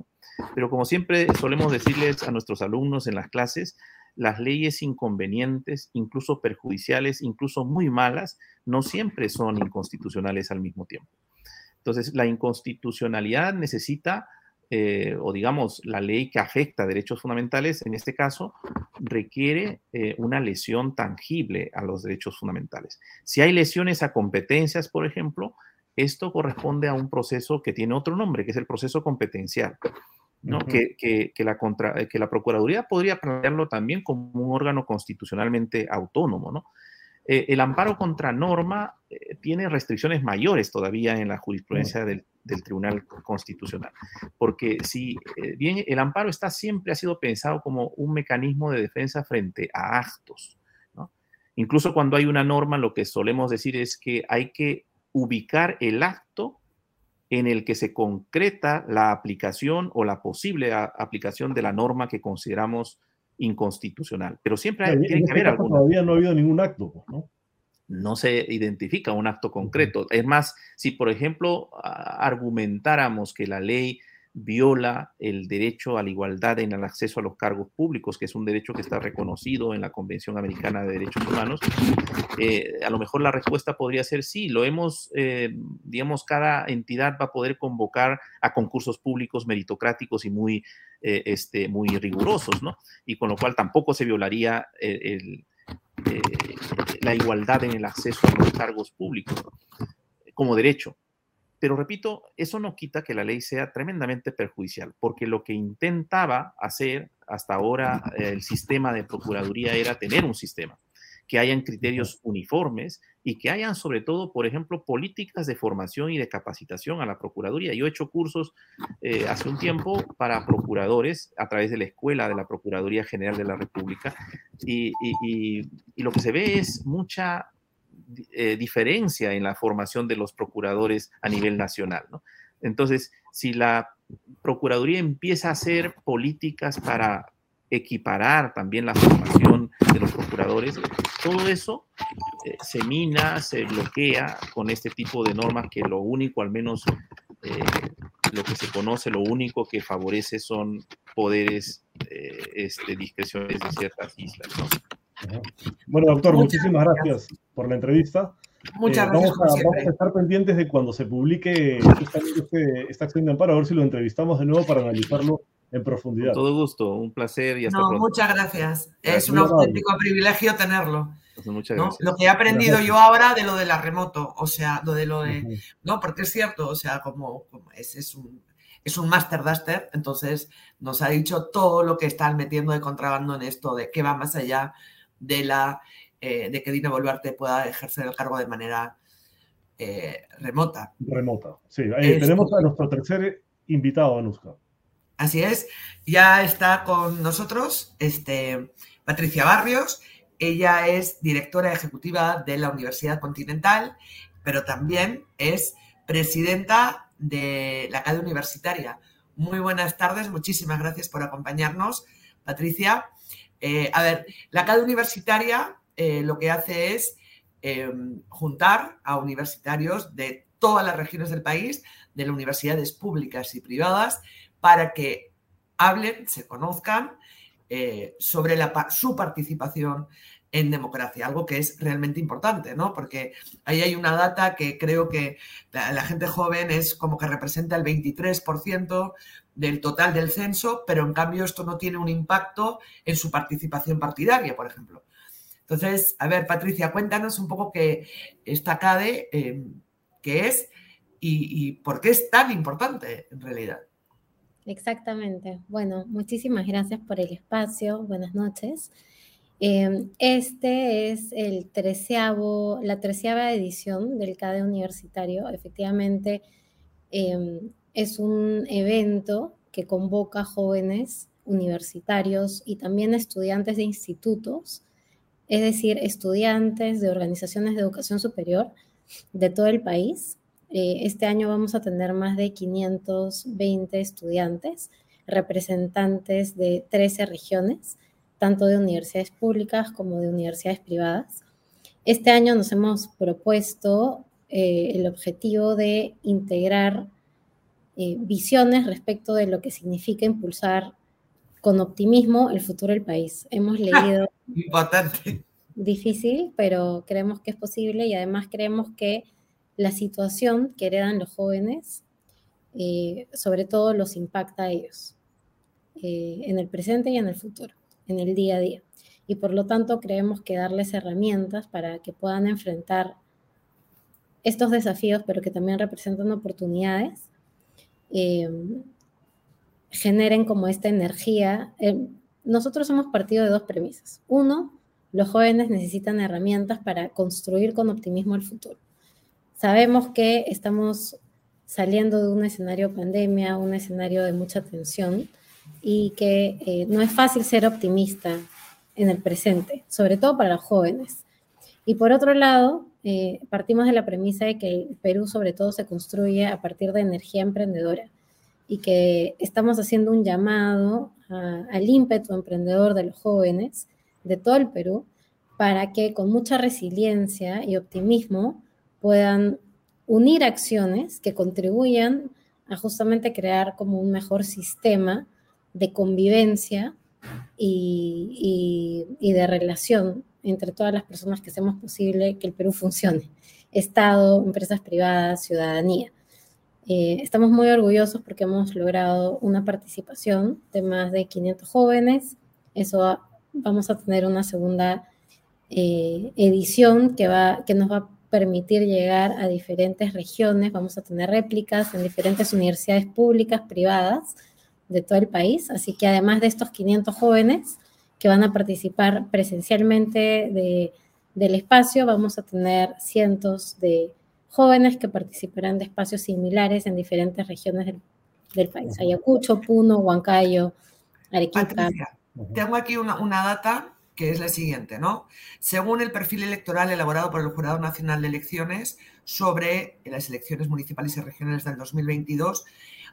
Pero como siempre solemos decirles a nuestros alumnos en las clases, las leyes inconvenientes, incluso perjudiciales, incluso muy malas, no siempre son inconstitucionales al mismo tiempo. Entonces, la inconstitucionalidad necesita eh, o digamos la ley que afecta derechos fundamentales, en este caso, requiere eh, una lesión tangible a los derechos fundamentales. Si hay lesiones a competencias, por ejemplo, esto corresponde a un proceso que tiene otro nombre, que es el proceso competencial. ¿no? que, la que la Procuraduría podría plantearlo también como un órgano constitucionalmente autónomo, ¿no? Eh, el amparo contra norma eh, tiene restricciones mayores todavía en la jurisprudencia del, Tribunal Constitucional, porque si eh, bien el amparo está siempre ha sido pensado como un mecanismo de defensa frente a actos, incluso cuando hay una norma, lo que solemos decir es que hay que ubicar el acto en el que se concreta la aplicación o la posible aplicación de la norma que consideramos inconstitucional. Pero siempre hay, tiene que este haber Todavía no ha habido ningún acto, pues, ¿no? No se identifica un acto concreto. Es más, si por ejemplo argumentáramos que la ley viola el derecho a la igualdad en el acceso a los cargos públicos, que es un derecho que está reconocido en la Convención Americana de Derechos Humanos, eh, a lo mejor la respuesta podría ser sí, lo hemos, eh, digamos, cada entidad va a poder convocar a concursos públicos meritocráticos y muy, eh, este, muy rigurosos, ¿no? Y con lo cual tampoco se violaría la igualdad en el acceso a los cargos públicos como derecho. Pero repito, eso no quita que la ley sea tremendamente perjudicial, porque lo que intentaba hacer hasta ahora el sistema de Procuraduría era tener un sistema que hayan criterios uniformes y que hayan sobre todo, por ejemplo, políticas de formación y de capacitación a la Procuraduría. Yo he hecho cursos eh, hace un tiempo para procuradores a través de la Escuela de la Procuraduría General de la República y, lo que se ve es mucha eh, diferencia en la formación de los procuradores a nivel nacional. Entonces, si la Procuraduría empieza a hacer políticas para equiparar también la formación de los procuradores, todo eso eh, se mina, se bloquea con este tipo de normas que lo único, al menos eh, lo que se conoce, lo único que favorece son poderes este, discrecionales de ciertas islas. Bueno, doctor, muchísimas gracias. por la entrevista. Muchas gracias. Vamos a, vamos a, estar pendientes de cuando se publique esta, este, esta acción de amparo, a ver si lo entrevistamos de nuevo para analizarlo en profundidad. Con todo gusto, un placer y hasta no, Muchas gracias. Es un auténtico privilegio tenerlo. Pues muchas gracias. Lo que he aprendido yo ahora de lo de la remoto, o sea, lo de lo de... No, porque es cierto, o sea, como, es, es, un, es un Master Duster, entonces nos ha dicho todo lo que están metiendo de contrabando en esto, de que va más allá de la eh, de que Dina Boluarte pueda ejercer el cargo de manera eh, remota. Remota, sí. tenemos a nuestro tercer invitado, Anuska. Así es, ya está con nosotros este, Patricia Barrios. Ella es directora ejecutiva de la Universidad Continental, pero también es presidenta de la Academia Universitaria. Muy buenas tardes, muchísimas gracias por acompañarnos, Patricia. Eh, a ver, la Academia Universitaria eh, lo que hace es em, juntar a universitarios de todas las regiones del país, de las universidades públicas y privadas, para que hablen, se conozcan eh, sobre su participación en democracia, algo que es realmente importante, ¿no? Porque ahí hay una data que creo que la, gente joven es como que representa el 23% del total del censo, pero en cambio esto no tiene un impacto en su participación partidaria, por ejemplo. Entonces, a ver, Patricia, cuéntanos un poco qué esta CADE, eh, qué es y por qué es tan importante en realidad. Exactamente. Bueno, muchísimas gracias por el espacio. Buenas noches. Em, este es el treceavo, la treceava edición del CADE universitario. Efectivamente, em, es un evento que convoca jóvenes universitarios y también estudiantes de institutos, es decir, estudiantes de organizaciones de educación superior de todo el país eh, este año vamos a tener más de 520 estudiantes, representantes de 13 regiones, tanto de universidades públicas como de universidades privadas. Este año nos hemos propuesto eh, el objetivo de integrar eh, visiones respecto de lo que significa impulsar con optimismo el futuro del país. Hemos leído... Importante. Difícil, pero creemos que es posible y además creemos que la situación que heredan los jóvenes, eh, sobre todo los impacta a ellos, eh, en el presente y en el futuro, en el día a día. Y por lo tanto creemos que darles herramientas para que puedan enfrentar estos desafíos, pero que también representan oportunidades, eh, generen como esta energía. nosotros hemos partido de dos premisas. Uno, los jóvenes necesitan herramientas para construir con optimismo el futuro. Sabemos que estamos saliendo de un escenario pandemia, un escenario de mucha tensión y que eh, no es fácil ser optimista en el presente, sobre todo para los jóvenes. Y por otro lado, eh, partimos de la premisa de que el Perú sobre todo se construye a partir de energía emprendedora y que estamos haciendo un llamado al ímpetu emprendedor de los jóvenes de todo el Perú para que con mucha resiliencia y optimismo puedan unir acciones que contribuyan a justamente crear como un mejor sistema de convivencia y, de relación entre todas las personas que hacemos posible que el Perú funcione. Estado, empresas privadas, ciudadanía. Eh, estamos muy orgullosos porque hemos logrado una participación de más de 500 jóvenes. Eso vamos a tener una segunda eh, edición que, va, que nos va a permitir llegar a diferentes regiones, vamos a tener réplicas en diferentes universidades públicas, privadas de todo el país, así que además de estos 500 jóvenes que van a participar presencialmente de del espacio, vamos a tener cientos de jóvenes que participarán de espacios similares en diferentes regiones del, país. Ayacucho, Puno, Huancayo, Arequipa. tengo aquí una, una data que es la siguiente, ¿no? Según el perfil electoral elaborado por el Jurado Nacional de Elecciones sobre las elecciones municipales y regionales del 2022,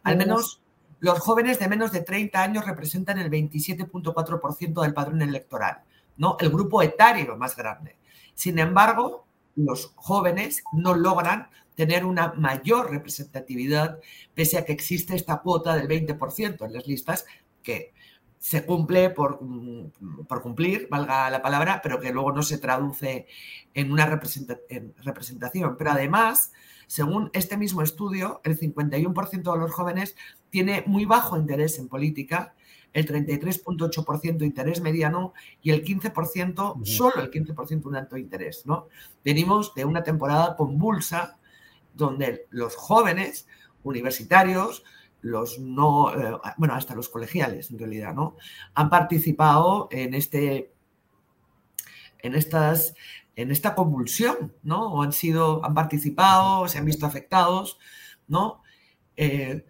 al menos los jóvenes de menos de 30 años representan el 27.4% del padrón electoral, ¿no? El grupo etario más grande. Sin embargo, los jóvenes no logran tener una mayor representatividad pese a que existe esta cuota del 20% en las listas que se cumple por, por, cumplir, valga la palabra, pero que luego no se traduce en una representación. Pero además, según este mismo estudio, el 51% de los jóvenes tiene muy bajo interés en política, el 33.8% interés mediano y el 15%, solo el 15% un alto interés. ¿no? Venimos de una temporada convulsa donde los jóvenes universitarios, los no, eh, bueno, hasta los colegiales en realidad, ¿no? Han participado en este, en estas, en esta convulsión, ¿no? O han sido, han participado, se han visto afectados, ¿no? Eh,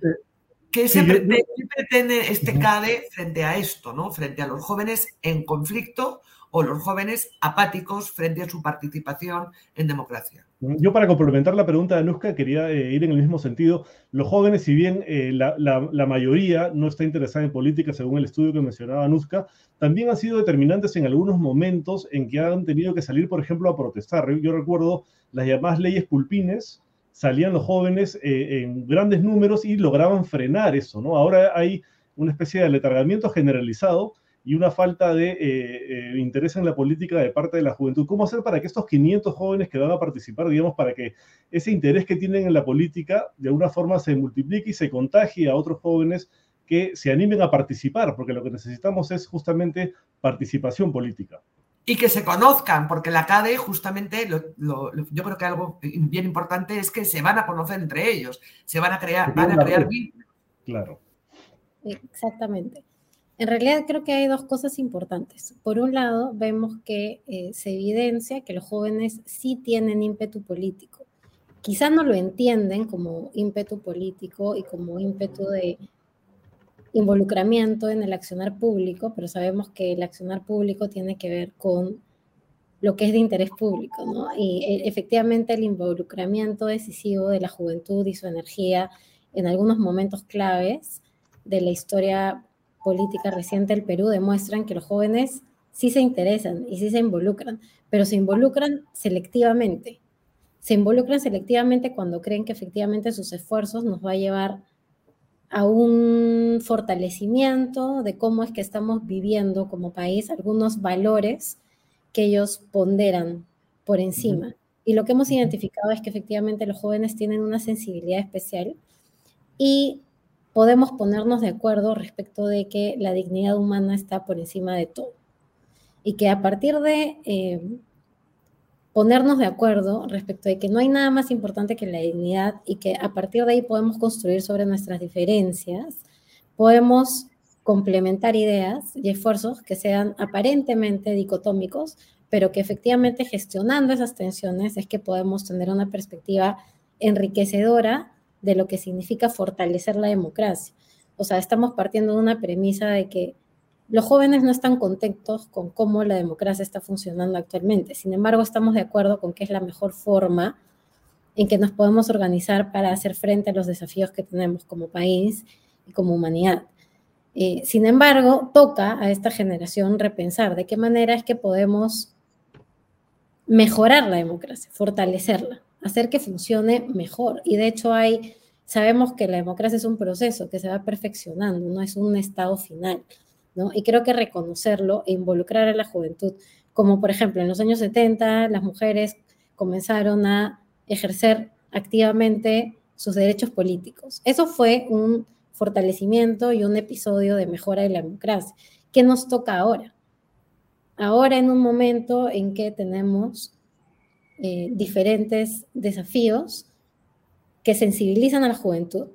¿qué, se pretende, este CADE frente a esto, ¿no? Frente a los jóvenes en conflicto o los jóvenes apáticos frente a su participación en democracia. Yo para complementar la pregunta de Anuska quería eh, ir en el mismo sentido. Los jóvenes, si bien eh, la, mayoría no está interesada en política, según el estudio que mencionaba Anuska, también han sido determinantes en algunos momentos en que han tenido que salir, por ejemplo, a protestar. Yo recuerdo las llamadas leyes pulpines, salían los jóvenes eh, en grandes números y lograban frenar eso, ¿no? Ahora hay una especie de aletargamiento generalizado y una falta de eh, eh, interés en la política de parte de la juventud. ¿Cómo hacer para que estos 500 jóvenes que van a participar, digamos, para que ese interés que tienen en la política de alguna forma se multiplique y se contagie a otros jóvenes que se animen a participar? Porque lo que necesitamos es justamente participación política. Y que se conozcan, porque la CADE justamente, yo creo que algo bien importante es que se van a conocer entre ellos, se van a crear, van a crear Claro. Exactamente. En realidad creo que hay dos cosas importantes. Por un lado, vemos que eh, se evidencia que los jóvenes sí tienen ímpetu político. Quizá no lo entienden como ímpetu político y como ímpetu de involucramiento en el accionar público, pero sabemos que el accionar público tiene que ver con lo que es de interés público, ¿no? Y eh, efectivamente el involucramiento decisivo de la juventud y su energía en algunos momentos claves de la historia política reciente del Perú demuestran que los jóvenes sí se interesan y sí se involucran, pero se involucran selectivamente. Se involucran selectivamente cuando creen que efectivamente sus esfuerzos nos va a llevar a un fortalecimiento de cómo es que estamos viviendo como país, algunos valores que ellos ponderan por encima. Y lo que hemos identificado es que efectivamente los jóvenes tienen una sensibilidad especial y podemos ponernos de acuerdo respecto de que la dignidad humana está por encima de todo. Y que a partir de eh, ponernos de acuerdo respecto de que no hay nada más importante que la dignidad y que a partir de ahí podemos construir sobre nuestras diferencias, podemos complementar ideas y esfuerzos que sean aparentemente dicotómicos, pero que efectivamente gestionando esas tensiones es que podemos tener una perspectiva enriquecedora de lo que significa fortalecer la democracia. O sea, estamos partiendo de una premisa de que los jóvenes no están contentos con cómo la democracia está funcionando actualmente. Sin embargo, estamos de acuerdo con que es la mejor forma en que nos podemos organizar para hacer frente a los desafíos que tenemos como país y como humanidad. Eh, sin embargo, toca a esta generación repensar de qué manera es que podemos mejorar la democracia, fortalecerla hacer que funcione mejor. Y de hecho hay, sabemos que la democracia es un proceso que se va perfeccionando, no es un estado final, Y creo que reconocerlo e involucrar a la juventud, como por ejemplo en los años 70 las mujeres comenzaron a ejercer activamente sus derechos políticos. Eso fue un fortalecimiento y un episodio de mejora de la democracia. ¿Qué nos toca ahora? Ahora en un momento en que tenemos eh, diferentes desafíos que sensibilizan a la juventud,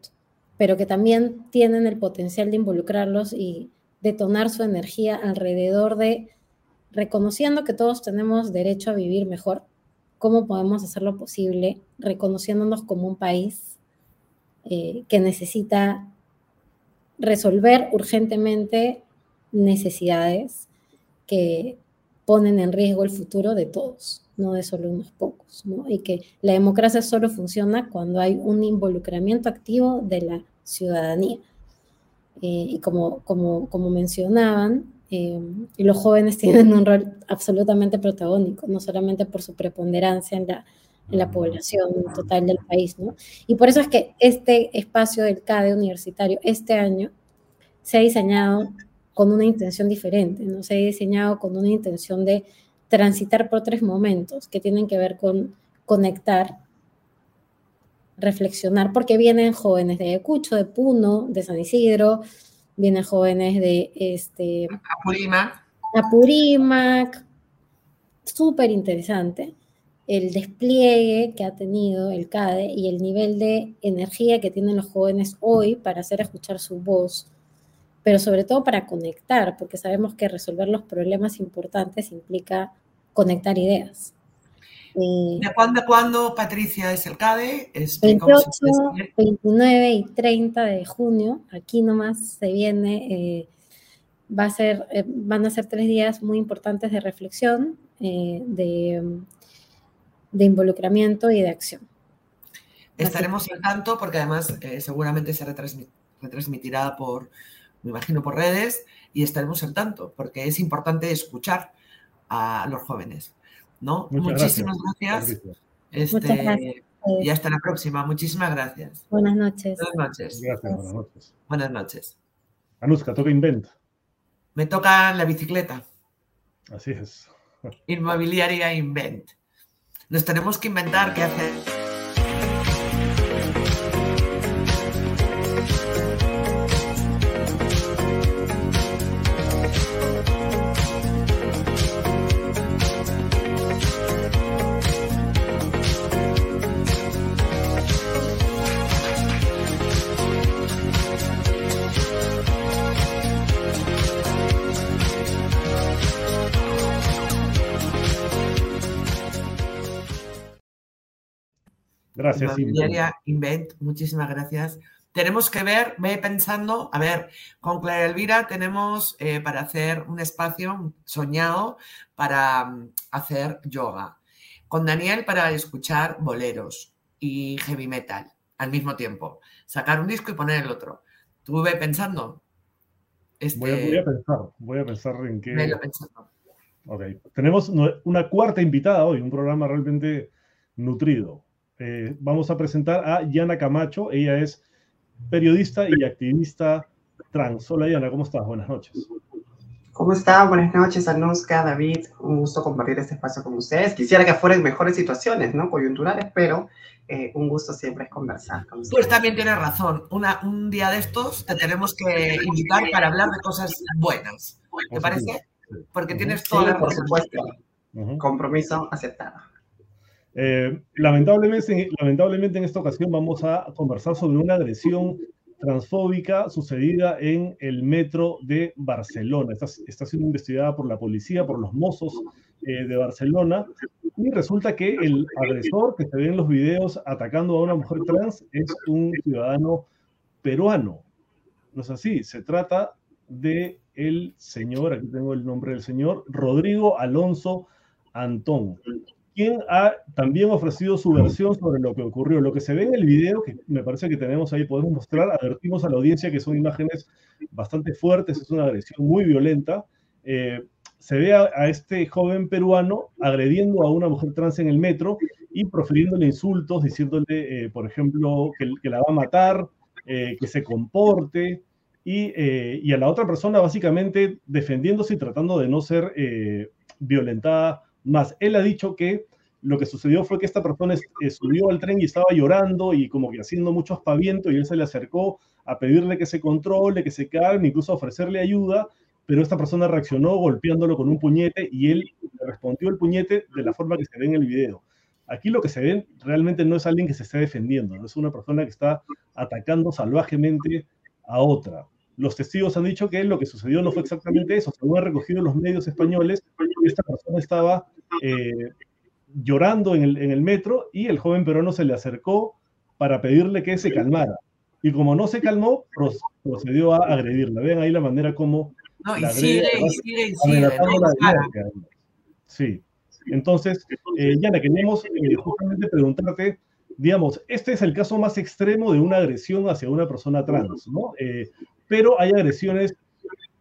pero que también tienen el potencial de involucrarlos y detonar su energía alrededor de reconociendo que todos tenemos derecho a vivir mejor, ¿cómo podemos hacerlo posible reconociéndonos como un país eh, que necesita resolver urgentemente necesidades que ponen en riesgo el futuro de todos, no de solo unos pocos, y que la democracia solo funciona cuando hay un involucramiento activo de la ciudadanía. Eh, y como, como, como mencionaban, eh, los jóvenes tienen un rol absolutamente protagónico, no solamente por su preponderancia en la, en la población total del país. ¿no? Y por eso es que este espacio del CADE universitario este año se ha diseñado con una intención diferente, ¿no? Se ha diseñado con una intención de transitar por tres momentos que tienen que ver con conectar, reflexionar, porque vienen jóvenes de Ayacucho, de Puno, de San Isidro, vienen jóvenes de este, Apurímac. Apurímac, súper interesante el despliegue que ha tenido el CADE y el nivel de energía que tienen los jóvenes hoy para hacer escuchar su voz, pero sobre todo para conectar, porque sabemos que resolver los problemas importantes implica conectar ideas. Eh, ¿De cuándo a cuándo, Patricia, es el CADE? 28, 29 y 30 de junio, aquí nomás se viene, eh, va a ser, eh, van a ser tres días muy importantes de reflexión, de, de, involucramiento y de acción. Estaremos al tanto porque además seguramente se retransmitirá por me imagino por redes, y estaremos al tanto, porque es importante escuchar a los jóvenes. ¿No? Muchísimas gracias. Este, Y hasta la próxima. Muchísimas gracias. Buenas noches. Buenas noches. Gracias, buenas noches. Buenas noches. Anuska, toca Invent. Me toca la bicicleta. Así es. Inmobiliaria Invent. Nos tenemos que inventar qué hacer. Gracias. Invent, muchísimas gracias. Tenemos que ver, ve pensando, a ver, con Clara Elvira tenemos eh, para hacer un espacio soñado para mm, hacer yoga. Con Daniel para escuchar boleros y heavy metal al mismo tiempo. Sacar un disco y poner el otro. Estuve pensando. Este... Voy, a, pensar, voy a pensar en qué. Pensando. Ok. Tenemos una cuarta invitada hoy, un programa realmente nutrido. Eh, vamos a presentar a Yana Camacho. Ella es periodista y activista trans. Hola Yana, ¿cómo estás? Buenas noches. ¿Cómo está? Buenas noches, Anuska, David. Un gusto compartir este espacio con ustedes. Quisiera que fueran mejores situaciones, ¿no? Coyunturales, pero eh, un gusto siempre es conversar con ustedes. Pues también tienes razón. un día de estos te tenemos que invitar para hablar de cosas buenas. ¿Te parece? Porque tienes toda la Por supuesto. Compromiso aceptado. Eh, lamentablemente, en esta ocasión vamos a conversar sobre una agresión transfóbica sucedida en el metro de Barcelona. Está, siendo investigada por la policía, por los mozos eh, de Barcelona. Y resulta que el agresor que se ve en los videos atacando a una mujer trans es un ciudadano peruano. No es así, se trata de el señor, aquí tengo el nombre del señor, Rodrigo Alonso Antón quien ha también ofrecido su versión sobre lo que ocurrió. Lo que se ve en el video, que me parece que tenemos ahí, podemos mostrar, advertimos a la audiencia que son imágenes bastante fuertes, es una agresión muy violenta. Eh, se ve a, este joven peruano agrediendo a una mujer trans en el metro y profiriéndole insultos, diciéndole, eh, por ejemplo, que, la va a matar, eh, que se comporte, y, y, a la otra persona básicamente defendiéndose y tratando de no ser violentada más, él ha dicho que lo que sucedió fue que esta persona eh, subió al tren y estaba llorando y como que haciendo mucho aspaviento y él se le acercó a pedirle que se controle, que se calme, incluso a ofrecerle ayuda, pero esta persona reaccionó golpeándolo con un puñete y él respondió el puñete de la forma que se ve en el video. Aquí lo que se ve realmente no es alguien que se esté defendiendo, no es una persona que está atacando salvajemente a otra. Los testigos han dicho que lo que sucedió no fue exactamente eso. Según ha recogido los medios españoles, esta persona estaba eh, llorando en el, en el metro y el joven peruano se le acercó para pedirle que se calmara. Y como no se calmó, procedió a agredirla. Vean ahí la manera como... No, y sigue, y sigue, y sigue. Sí. Entonces, eh, Yana, queríamos eh, justamente preguntarte, digamos, este es el caso más extremo de una agresión hacia una persona trans, ¿no? Eh, pero hay agresiones,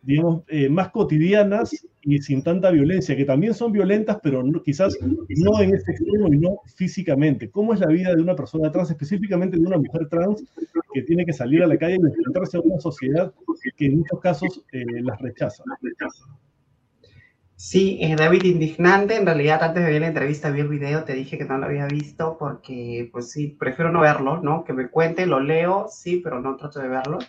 digamos, eh, más cotidianas y sin tanta violencia, que también son violentas, pero quizás no en este extremo y no físicamente. ¿Cómo es la vida de una persona trans, específicamente de una mujer trans que tiene que salir a la calle y enfrentarse a una sociedad que en muchos casos las rechaza? Sí, eh, David, indignante. En realidad, antes de ver la entrevista, vi el video, te dije que no lo había visto porque, pues sí, prefiero no verlo, ¿no? Que me cuente, lo leo, sí, pero no trato de verlo.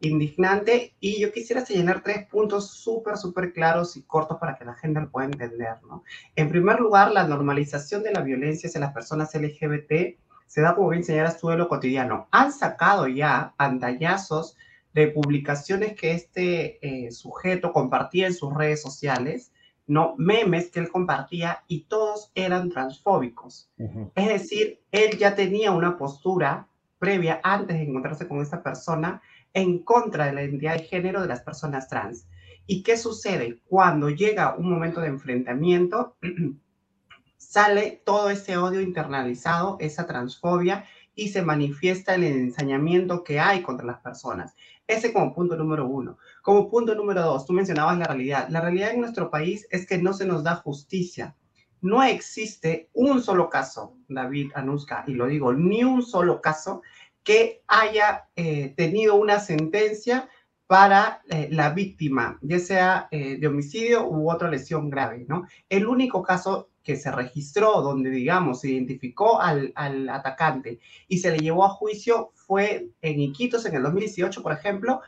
Indignante. Y yo quisiera señalar tres puntos súper, súper claros y cortos para que la gente lo pueda entender, ¿no? En primer lugar, la normalización de la violencia hacia las personas LGBT se da, como bien señalas tú, de lo cotidiano. Han sacado ya pantallazos de publicaciones que este eh, sujeto compartía en sus redes sociales ¿no? memes que él compartía y todos eran transfóbicos. Es decir, él ya tenía una postura previa antes de encontrarse con esta persona en contra de la identidad de género de las personas trans. ¿Y qué sucede? Cuando llega un momento de enfrentamiento, sale todo ese odio internalizado, esa transfobia, y se manifiesta el ensañamiento que hay contra las personas. Ese como punto número uno. Como punto número dos, tú mencionabas la realidad. La realidad en nuestro país es que no se nos da justicia. No existe un solo caso, David Anuska, y lo digo, ni un solo caso que haya eh, tenido una sentencia para eh, la víctima, ya sea eh, de homicidio u otra lesión grave, ¿no? El único caso que se registró donde, digamos, se identificó al, al atacante y se le llevó a juicio fue en Iquitos en el 2018, por ejemplo,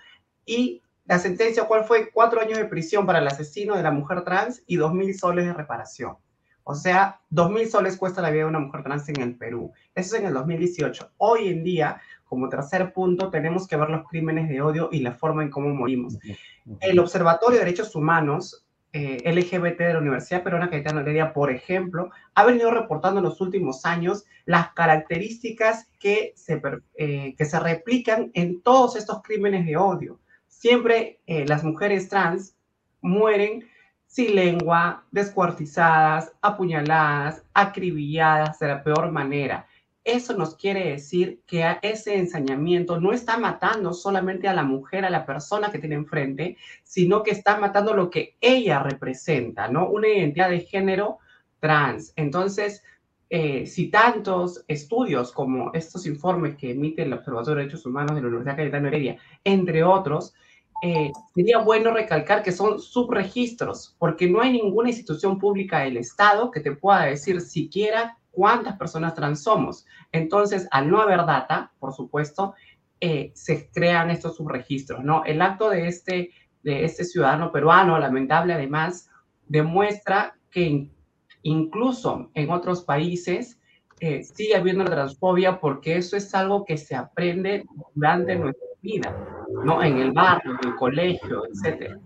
y la sentencia, ¿cuál fue? Cuatro años de prisión para el asesino de la mujer trans y dos mil soles de reparación. O sea, dos mil soles cuesta la vida de una mujer trans en el Perú. Eso es en el 2018. Hoy en día, como tercer punto, tenemos que ver los crímenes de odio y la forma en cómo morimos. El Observatorio de Derechos Humanos eh, LGBT de la Universidad Peruana Cayetano Heredia, por ejemplo, ha venido reportando en los últimos años las características que se, eh, que se replican en todos estos crímenes de odio. Siempre eh, las mujeres trans mueren sin lengua, descuartizadas, apuñaladas, acribilladas de la peor manera. Eso nos quiere decir que ese ensañamiento no está matando solamente a la mujer, a la persona que tiene enfrente, sino que está matando lo que ella representa, ¿no? Una identidad de género trans. Entonces, eh, si tantos estudios como estos informes que emite el Observatorio de Derechos Humanos de la Universidad Cayetano Heredia, entre otros, eh, sería bueno recalcar que son subregistros, porque no hay ninguna institución pública del Estado que te pueda decir siquiera cuántas personas trans somos. Entonces, al no haber data, por supuesto, eh, se crean estos subregistros, ¿no? El acto de este, de este ciudadano peruano, lamentable además, demuestra que incluso en otros países eh, sigue habiendo la transfobia porque eso es algo que se aprende durante nuestra vida, ¿no? En el barrio, en el colegio, etcétera.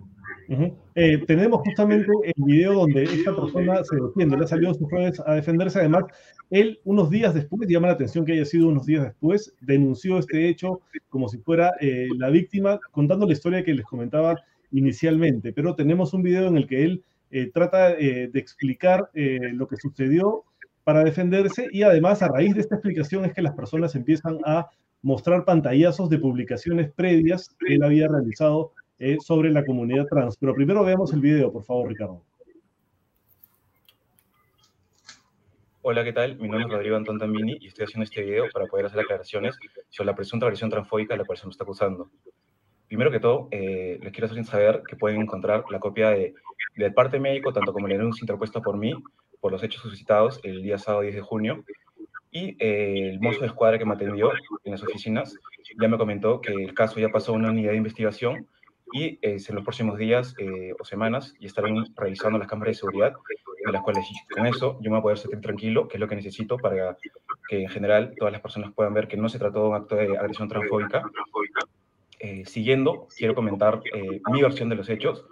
Eh, tenemos justamente el video donde esta persona se defiende, le ha salido sus redes a defenderse. Además, él unos días después, llama la atención que haya sido unos días después, denunció este hecho como si fuera eh, la víctima, contando la historia que les comentaba inicialmente. Pero tenemos un video en el que él eh, trata de explicar lo que sucedió para defenderse y además a raíz de esta explicación es que las personas empiezan a mostrar pantallazos de publicaciones previas que él había realizado eh, sobre la comunidad trans. Pero primero veamos el video, por favor, Ricardo. Hola, ¿qué tal? Mi nombre es Rodrigo Antón Tambini y estoy haciendo este video para poder hacer aclaraciones sobre la presunta agresión transfóbica de la cual se nos está acusando. Primero que todo, eh, les quiero hacer saber que pueden encontrar la copia de, del parte médico, tanto como el denuncio interpuesto por mí, por los hechos suscitados el día sábado 10 de junio, y eh, el mozo de escuadra que me atendió en las oficinas ya me comentó que el caso ya pasó a una unidad de investigación y eh, en los próximos días eh, o semanas y estarán revisando las cámaras de seguridad, de las cuales con eso yo me voy a poder sentir tranquilo, que es lo que necesito para que en general todas las personas puedan ver que no se trató de un acto de agresión transfóbica. eh, siguiendo, quiero comentar eh, mi versión de los hechos,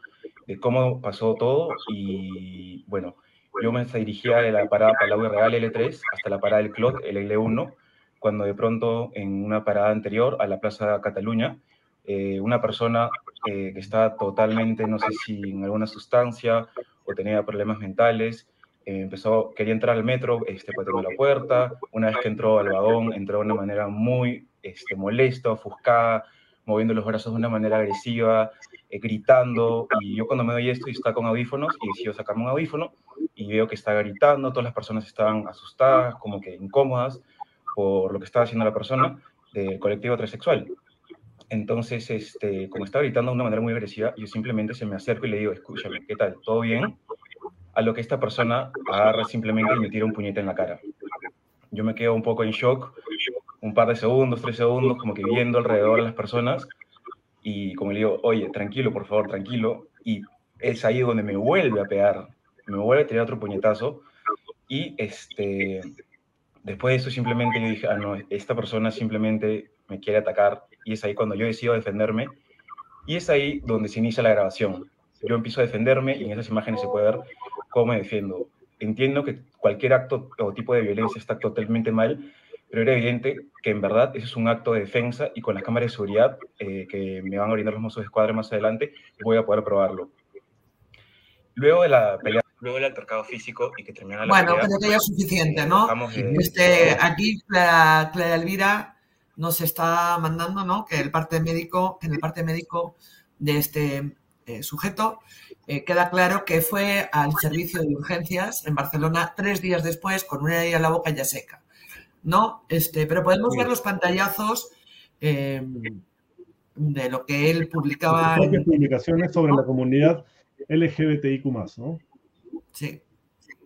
de cómo pasó todo y bueno, yo me dirigía de la parada Palau Real L3 hasta la parada del Clot, el L1, cuando de pronto en una parada anterior a la Plaza Cataluña, eh, una persona que estaba totalmente, no sé si en alguna sustancia o tenía problemas mentales, empezó, quería entrar al metro, este, pateó la puerta, una vez que entró al vagón, entró de una manera muy este, molesta, ofuscada, moviendo los brazos de una manera agresiva, eh, gritando, y yo cuando me doy esto y está con audífonos, y decido sacarme un audífono, y veo que está gritando, todas las personas estaban asustadas, como que incómodas por lo que estaba haciendo la persona del colectivo transexual. Entonces, este, como estaba gritando de una manera muy agresiva, yo simplemente se me acerco y le digo, escúchame, ¿qué tal? ¿Todo bien? A lo que esta persona agarra simplemente y me tira un puñete en la cara. Yo me quedo un poco en shock, un par de segundos, tres segundos, como que viendo alrededor a las personas y como le digo, oye, tranquilo, por favor, tranquilo. Y es ahí donde me vuelve a pegar, me vuelve a tirar otro puñetazo. Y este, después de eso simplemente yo dije, ah, no, esta persona simplemente me quiere atacar. Y es ahí cuando yo decido defenderme. Y es ahí donde se inicia la grabación. Yo empiezo a defenderme y en esas imágenes se puede ver cómo me defiendo. Entiendo que cualquier acto o tipo de violencia está totalmente mal, pero era evidente que en verdad ese es un acto de defensa y con las cámaras de seguridad eh, que me van a brindar los mozos de escuadra más adelante, voy a poder probarlo. Luego de la pelea, luego del altercado físico y que termina la bueno, pelea... Bueno, creo que ya es suficiente, ¿no? este, aquí Clara, Clara, Elvira nos está mandando, ¿no? Que el parte médico, en el parte médico de este eh, sujeto eh, queda claro que fue al servicio de urgencias en Barcelona tres días después con una herida en la boca ya seca. ¿No? Este, pero podemos ver los pantallazos em, de lo que él publicaba. En, publicaciones sobre la comunidad LGBTIQ, ¿no? Sí.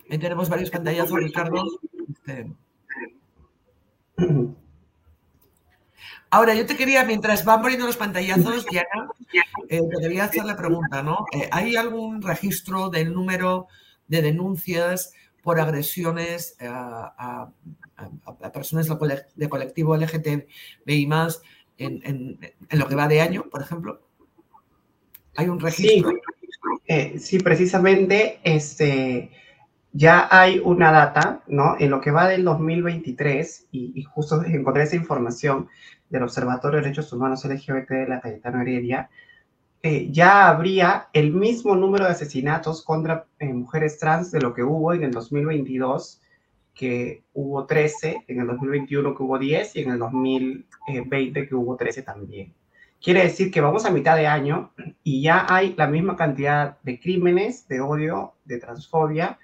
Ahí tenemos varios pantallazos, Ricardo. Este. Ahora, yo te quería, mientras van poniendo los pantallazos, Diana, eh, te quería hacer la pregunta, ¿no? Eh, ¿Hay algún registro del número de denuncias por agresiones a, personas de colectivo LGTBI más en, lo que va de año, por ejemplo? ¿Hay un registro? Sí, eh, sí precisamente este, ya hay una data, ¿no? En lo que va del 2023, y, justo encontré esa información del Observatorio de Derechos Humanos LGBT de la Cayetano Heredia, ya habría el mismo número de asesinatos contra eh, mujeres trans de lo que hubo en el 2022 que hubo 13, en el 2021 que hubo 10 y en el 2020 que hubo 13 también. Quiere decir que vamos a mitad de año y ya hay la misma cantidad de crímenes de odio, de transfobia,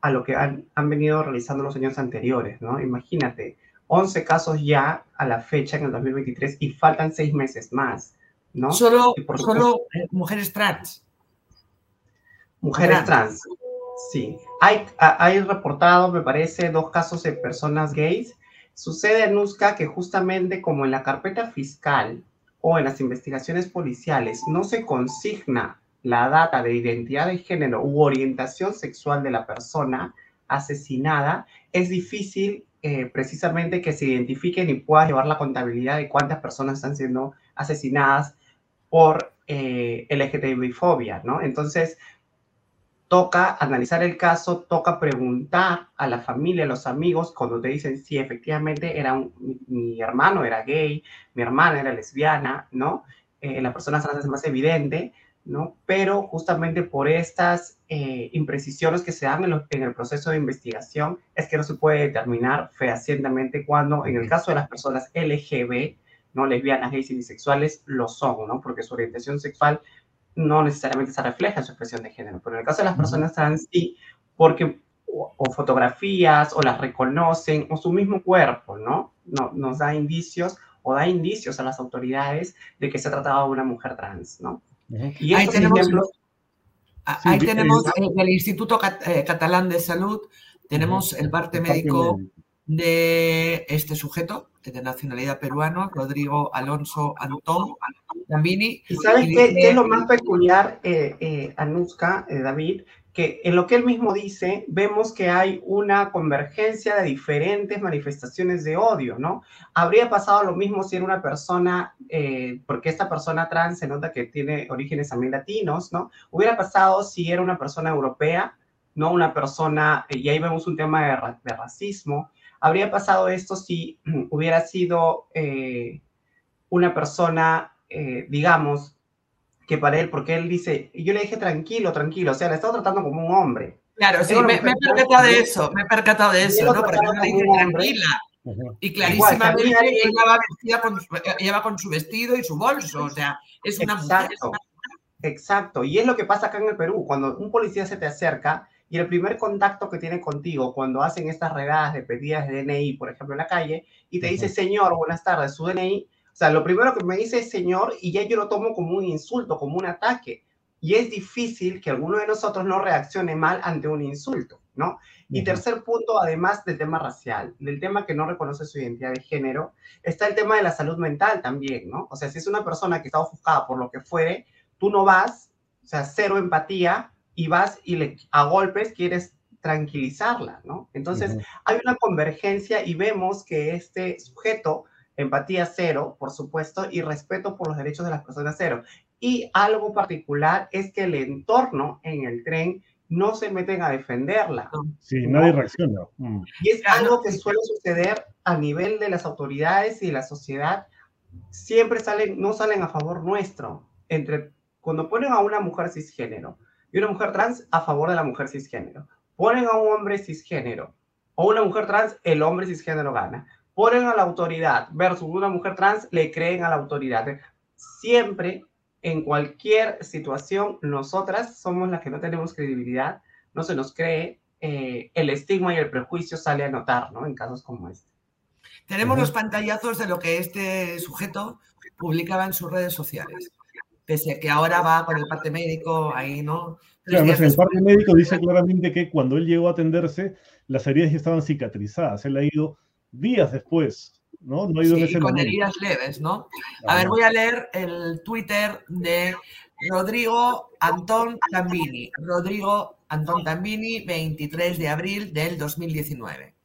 a lo que han, han venido realizando los años anteriores, ¿no? Imagínate, 11 casos ya a la fecha en el 2023 y faltan 6 meses más, ¿no? Solo, solo eh, mujeres trans. Mujeres trans. Sí, hay, hay reportado, me parece, dos casos de personas gays. Sucede en USCA que justamente como en la carpeta fiscal o en las investigaciones policiales no se consigna la data de identidad de género u orientación sexual de la persona asesinada, es difícil eh, precisamente que se identifiquen y pueda llevar la contabilidad de cuántas personas están siendo asesinadas por eh, LGTBI-fobia, ¿no? Entonces, toca analizar el caso, toca preguntar a la familia, a los amigos, cuando te dicen, sí, efectivamente, era mi, hermano era gay, mi hermana era lesbiana, ¿no? Eh, la persona trans es más evidente, ¿no? Pero justamente por estas eh, imprecisiones que se dan en, en, el proceso de investigación, es que no se puede determinar fehacientemente cuando, en el caso de las personas LGB, ¿no? Lesbianas, gays y bisexuales, lo son, ¿no? Porque su orientación sexual no necesariamente se refleja en su expresión de género, pero en el caso de las personas trans sí, porque o, fotografías o las reconocen o su mismo cuerpo, ¿no? ¿no? Nos da indicios o da indicios a las autoridades de que se ha tratado de una mujer trans, ¿no? Y ahí tenemos, ejemplos, ahí tenemos el Instituto eh, Catalán de Salud, tenemos el parte médico de este sujeto, de nacionalidad peruano, Rodrigo Alonso Antón Gambini. ¿Y sabes qué, es lo más peculiar, eh, eh, Anuska, eh, David? que en lo que él mismo dice, vemos que hay una convergencia de diferentes manifestaciones de odio, ¿no? Habría pasado lo mismo si era una persona, eh, porque esta persona trans se nota que tiene orígenes también latinos, ¿no? Hubiera pasado si era una persona europea, ¿no? Una persona, y ahí vemos un tema de, racismo. Habría pasado esto si hubiera sido eh, una persona, eh, digamos, que para él, porque él dice, yo le dije tranquilo, tranquilo, o sea, le estaba tratando como un hombre. Claro, sí, me, he percatado de eso, me he percatado de eso, ¿no? Porque le dije tranquila. Y clarísimamente ella va, vestida con, ella va con su vestido y su bolso, o sea, es una Exacto. mujer. Exacto, y es lo que pasa acá en el Perú, cuando un policía se te acerca y el primer contacto que tiene contigo cuando hacen estas redadas de pedidas de DNI, por ejemplo, en la calle, y te dice, señor, buenas tardes, su DNI, o sea, lo primero que me dice es señor y ya yo lo tomo como un insulto, como un ataque. Y es difícil que alguno de nosotros no reaccione mal ante un insulto, ¿no? Y tercer punto, además del tema racial, del tema que no reconoce su identidad de género, está el tema de la salud mental también, ¿no? O sea, si es una persona que está ofuscada por lo que fuere, tú no vas, o sea, cero empatía y vas y le, a golpes quieres tranquilizarla, ¿no? Entonces, hay una convergencia y vemos que este sujeto empatía cero, por supuesto, y respeto por los derechos de las personas cero. Y algo particular es que el entorno en el tren no se meten a defenderla. Sí, nadie reacciona. Mm. Y es algo que suele suceder a nivel de las autoridades y de la sociedad. Siempre salen, no salen a favor nuestro. Entre, cuando ponen a una mujer cisgénero y una mujer trans, a favor de la mujer cisgénero. Ponen a un hombre cisgénero o una mujer trans, el hombre cisgénero gana ponen a la autoridad versus una mujer trans, le creen a la autoridad. Siempre, en cualquier situación, nosotras somos las que no tenemos credibilidad, no se nos cree, eh, el estigma y el prejuicio sale a notar, ¿no? En casos como este. Tenemos los pantallazos de lo que este sujeto publicaba en sus redes sociales. Pese a que ahora va con el parte médico, ahí, ¿no? Claro, el parte médico dice claramente que cuando él llegó a atenderse, las heridas ya estaban cicatrizadas. Él ha ido días después, ¿no? No sí, con heridas leves, ¿no? A ver, voy a leer el Twitter de Rodrigo Antón Tambini. Rodrigo Antón Tambini, 23 de abril del 2019.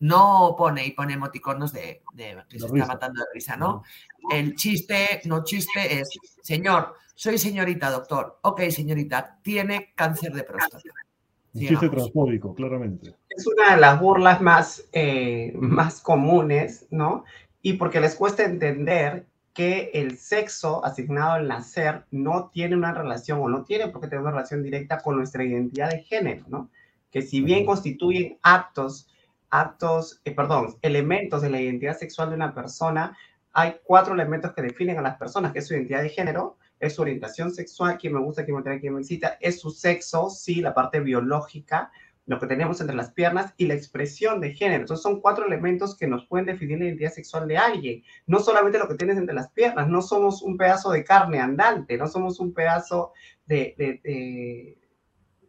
No pone y pone emoticonos de, que se está matando de risa, ¿no? El chiste, no chiste, es, señor, soy señorita, doctor. Ok, señorita, tiene cáncer de próstata. Un chiste transfóbico, claramente. Es una de las burlas más, eh, más comunes, ¿no? Y porque les cuesta entender que el sexo asignado al nacer no tiene una relación o no tiene por qué tener una relación directa con nuestra identidad de género, ¿no? Que si bien constituyen actos, actos, eh, perdón, elementos de la identidad sexual de una persona, hay cuatro elementos que definen a las personas, que es su identidad de género, es su orientación sexual, quién me gusta, quién me trae, quién me excita, es su sexo, sí, la parte biológica, lo que tenemos entre las piernas y la expresión de género. Entonces son cuatro elementos que nos pueden definir la identidad sexual de alguien. No solamente lo que tienes entre las piernas, no somos un pedazo de carne andante, no somos un pedazo de,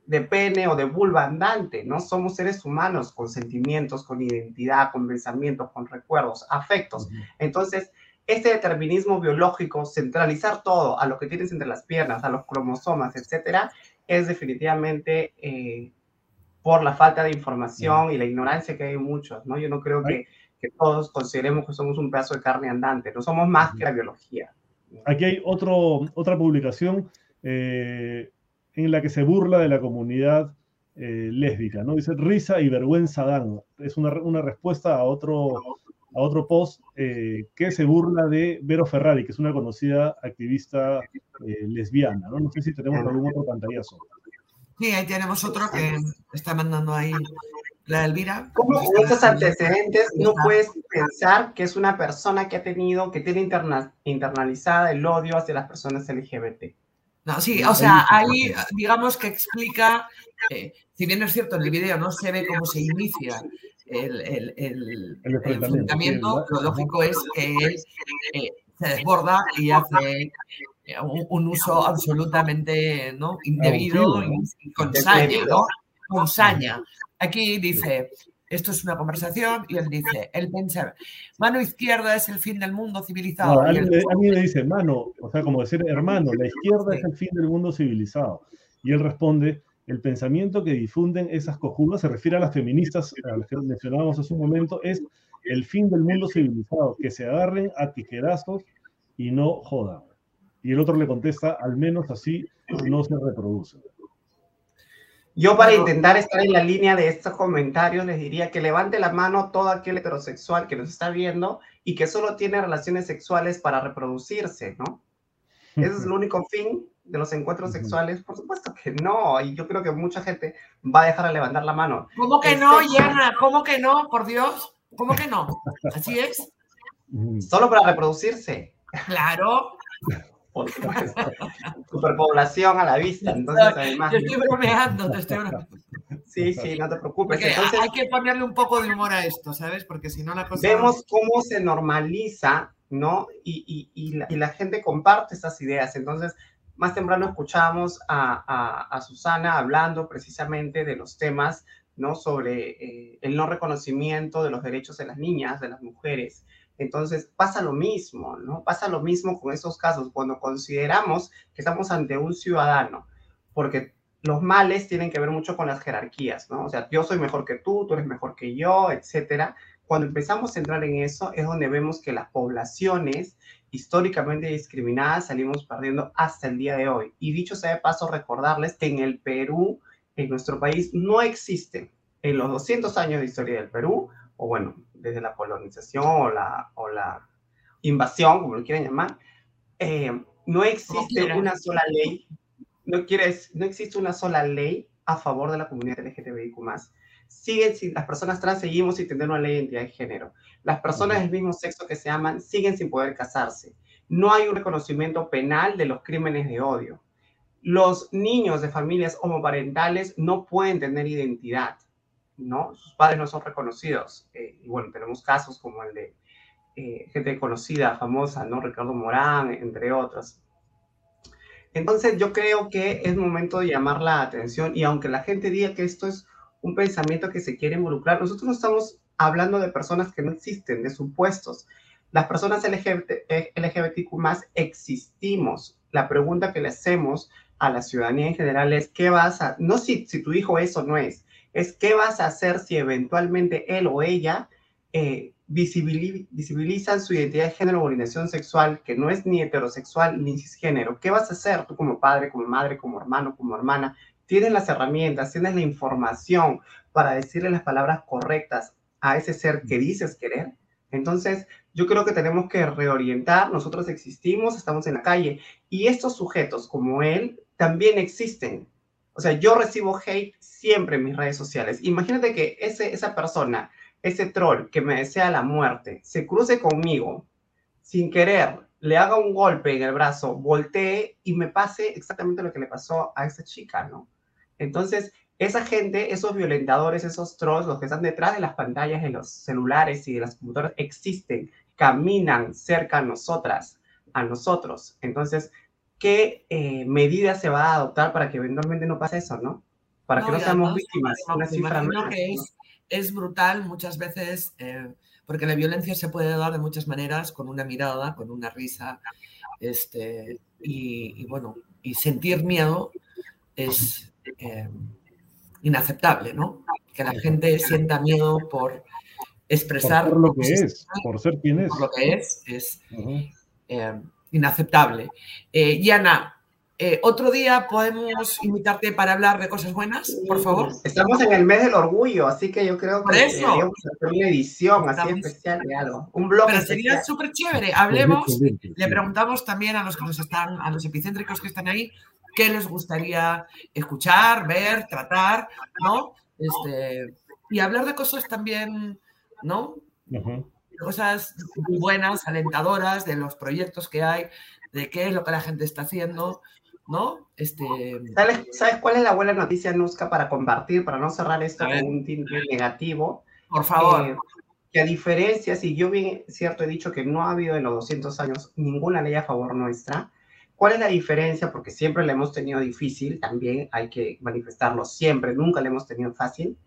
pene o de vulva andante, no somos seres humanos con sentimientos, con identidad, con pensamientos, con recuerdos, afectos. Entonces, este determinismo biológico, centralizar todo a lo que tienes entre las piernas, a los cromosomas, etcétera, es definitivamente eh, por la falta de información y la ignorancia que hay muchos, ¿no? Yo no creo que, que, todos consideremos que somos un pedazo de carne andante, no somos más que la biología. Aquí hay otro, otra publicación eh, en la que se burla de la comunidad eh, lésbica, ¿no? Dice risa y vergüenza dan. Es una, una respuesta a otro a otro post eh, que se burla de Vero Ferrari, que es una conocida activista eh, lesbiana. ¿no? no sé si tenemos algún otro pantallazo. Sí, ahí tenemos otro que está mandando ahí la Elvira. ¿Cómo con estos antecedentes no puedes pensar que es una persona que ha tenido, que tiene interna, internalizada el odio hacia las personas LGBT? No, sí, o sea, ahí digamos que explica, eh, si bien es cierto en el video no se ve cómo se inicia el, el, el, el enfrentamiento, lo lógico es que él eh, se desborda y hace eh, un, uso absolutamente ¿no? indebido y, con saña, ¿no? Con saña. Aquí dice, esto es una conversación y él dice, él piensa, mano izquierda es el fin del mundo civilizado. No, a, mí, le dice, mano, o sea, como decir hermano, la izquierda es el fin del mundo civilizado. Y él responde, el pensamiento que difunden esas cojudas, se refiere a las feministas a las que mencionábamos hace un momento, es el fin del mundo civilizado, que se agarren a tijerazos y no jodan. Y el otro le contesta, al menos así no se reproduce. Yo para intentar estar en la línea de estos comentarios les diría que levante la mano todo aquel heterosexual que nos está viendo y que solo tiene relaciones sexuales para reproducirse, ¿no? Ese es el único fin de los encuentros sexuales. Por supuesto que no, y yo creo que mucha gente va a dejar de levantar la mano. ¿Cómo que no, Yana? ¿Cómo que no? Por Dios, ¿cómo que no? Así es. Solo para reproducirse. Claro. Superpoblación a la vista. Entonces, además. Te estoy bromeando, te estoy bromeando. Sí, sí, no te preocupes. Entonces, hay que ponerle un poco de humor a esto, ¿sabes? Porque si no la cosa. Vemos cómo se normaliza, ¿no? Y, y, y, la, y, la, gente comparte estas ideas. Entonces, más temprano escuchamos a, a, a Susana hablando precisamente de los temas, ¿no? Sobre eh, el no reconocimiento de los derechos de las niñas, de las mujeres. Entonces pasa lo mismo, ¿no? Pasa lo mismo con esos casos cuando consideramos que estamos ante un ciudadano, porque los males tienen que ver mucho con las jerarquías, ¿no? O sea, yo soy mejor que tú, tú eres mejor que yo, etcétera. Cuando empezamos a entrar en eso es donde vemos que las poblaciones históricamente discriminadas salimos perdiendo hasta el día de hoy. Y dicho sea de paso, recordarles que en el Perú, en nuestro país, no existe en los 200 años de historia del Perú, o bueno, desde la colonización o la, o la invasión, como lo quieran llamar, eh, no existe una sola ley, no, quieres, no existe una sola ley a favor de la comunidad LGTBIQ+. Siguen, sin, las personas trans seguimos sin tener una ley de identidad de género. Las personas del mismo sexo que se aman siguen sin poder casarse. No hay un reconocimiento penal de los crímenes de odio. Los niños de familias homoparentales no pueden tener identidad. ¿No? Sus padres no son reconocidos. Eh, y bueno, tenemos casos como el de eh, gente conocida, famosa, ¿no? Ricardo Morán, entre otros. Entonces yo creo que es momento de llamar la atención y aunque la gente diga que esto es un pensamiento que se quiere involucrar, nosotros no estamos hablando de personas que no existen, de supuestos. Las personas LGBT, LGBTQ más existimos. La pregunta que le hacemos a la ciudadanía en general es, ¿qué vas a...? No si, si tu hijo es o no es, es qué vas a hacer si eventualmente él o ella eh, visibilizan su identidad de género o orientación sexual, que no es ni heterosexual ni cisgénero. ¿Qué vas a hacer tú como padre, como madre, como hermano, como hermana? Tienes las herramientas, tienes la información para decirle las palabras correctas a ese ser que dices querer. Entonces, yo creo que tenemos que reorientar, nosotros existimos, estamos en la calle y estos sujetos como él también existen o sea, yo recibo hate siempre en mis redes sociales. Imagínate que ese, esa persona, ese troll que me desea la muerte, se cruce conmigo sin querer, le haga un golpe en el brazo, voltee y me pase exactamente lo que le pasó a esa chica, ¿no? Entonces, esa gente, esos violentadores, esos trolls, los que están detrás de las pantallas de los celulares y de las computadoras, existen, caminan cerca a nosotras, a nosotros. Entonces, qué eh, medidas se va a adoptar para que eventualmente no pase eso, ¿no? Para que no seamos víctimas. Una cifra más, que es, es, brutal muchas veces, eh, porque la violencia se puede dar de muchas maneras, con una mirada, con una risa, este, y, y bueno, y sentir miedo es eh, inaceptable, ¿no? Que la gente sienta miedo por expresar por lo que es, por ser quien es. Por lo que es, es uh -huh. Inaceptable. Eh, Yana, eh, otro día podemos invitarte para hablar de cosas buenas, por favor. Estamos en el mes del orgullo, así que yo creo que eso. deberíamos hacer una edición así Estamos... especial de algo. Un blog. Pero sería súper chévere. Hablemos, le preguntamos también a los que nos están, a los epicéntricos que están ahí, qué les gustaría escuchar, ver, tratar, ¿no? Este, y hablar de cosas también, ¿no? Uh -huh cosas buenas, alentadoras de los proyectos que hay, de qué es lo que la gente está haciendo, ¿no? Este... ¿Sabes, ¿Sabes cuál es la buena noticia, Nuska, para compartir, para no cerrar esto con un tinte negativo? Por favor. Eh, que a diferencia, si yo bien cierto he dicho que no ha habido en los 200 años ninguna ley a favor nuestra, ¿cuál es la diferencia? Porque siempre la hemos tenido difícil, también hay que manifestarlo siempre, nunca la hemos tenido fácil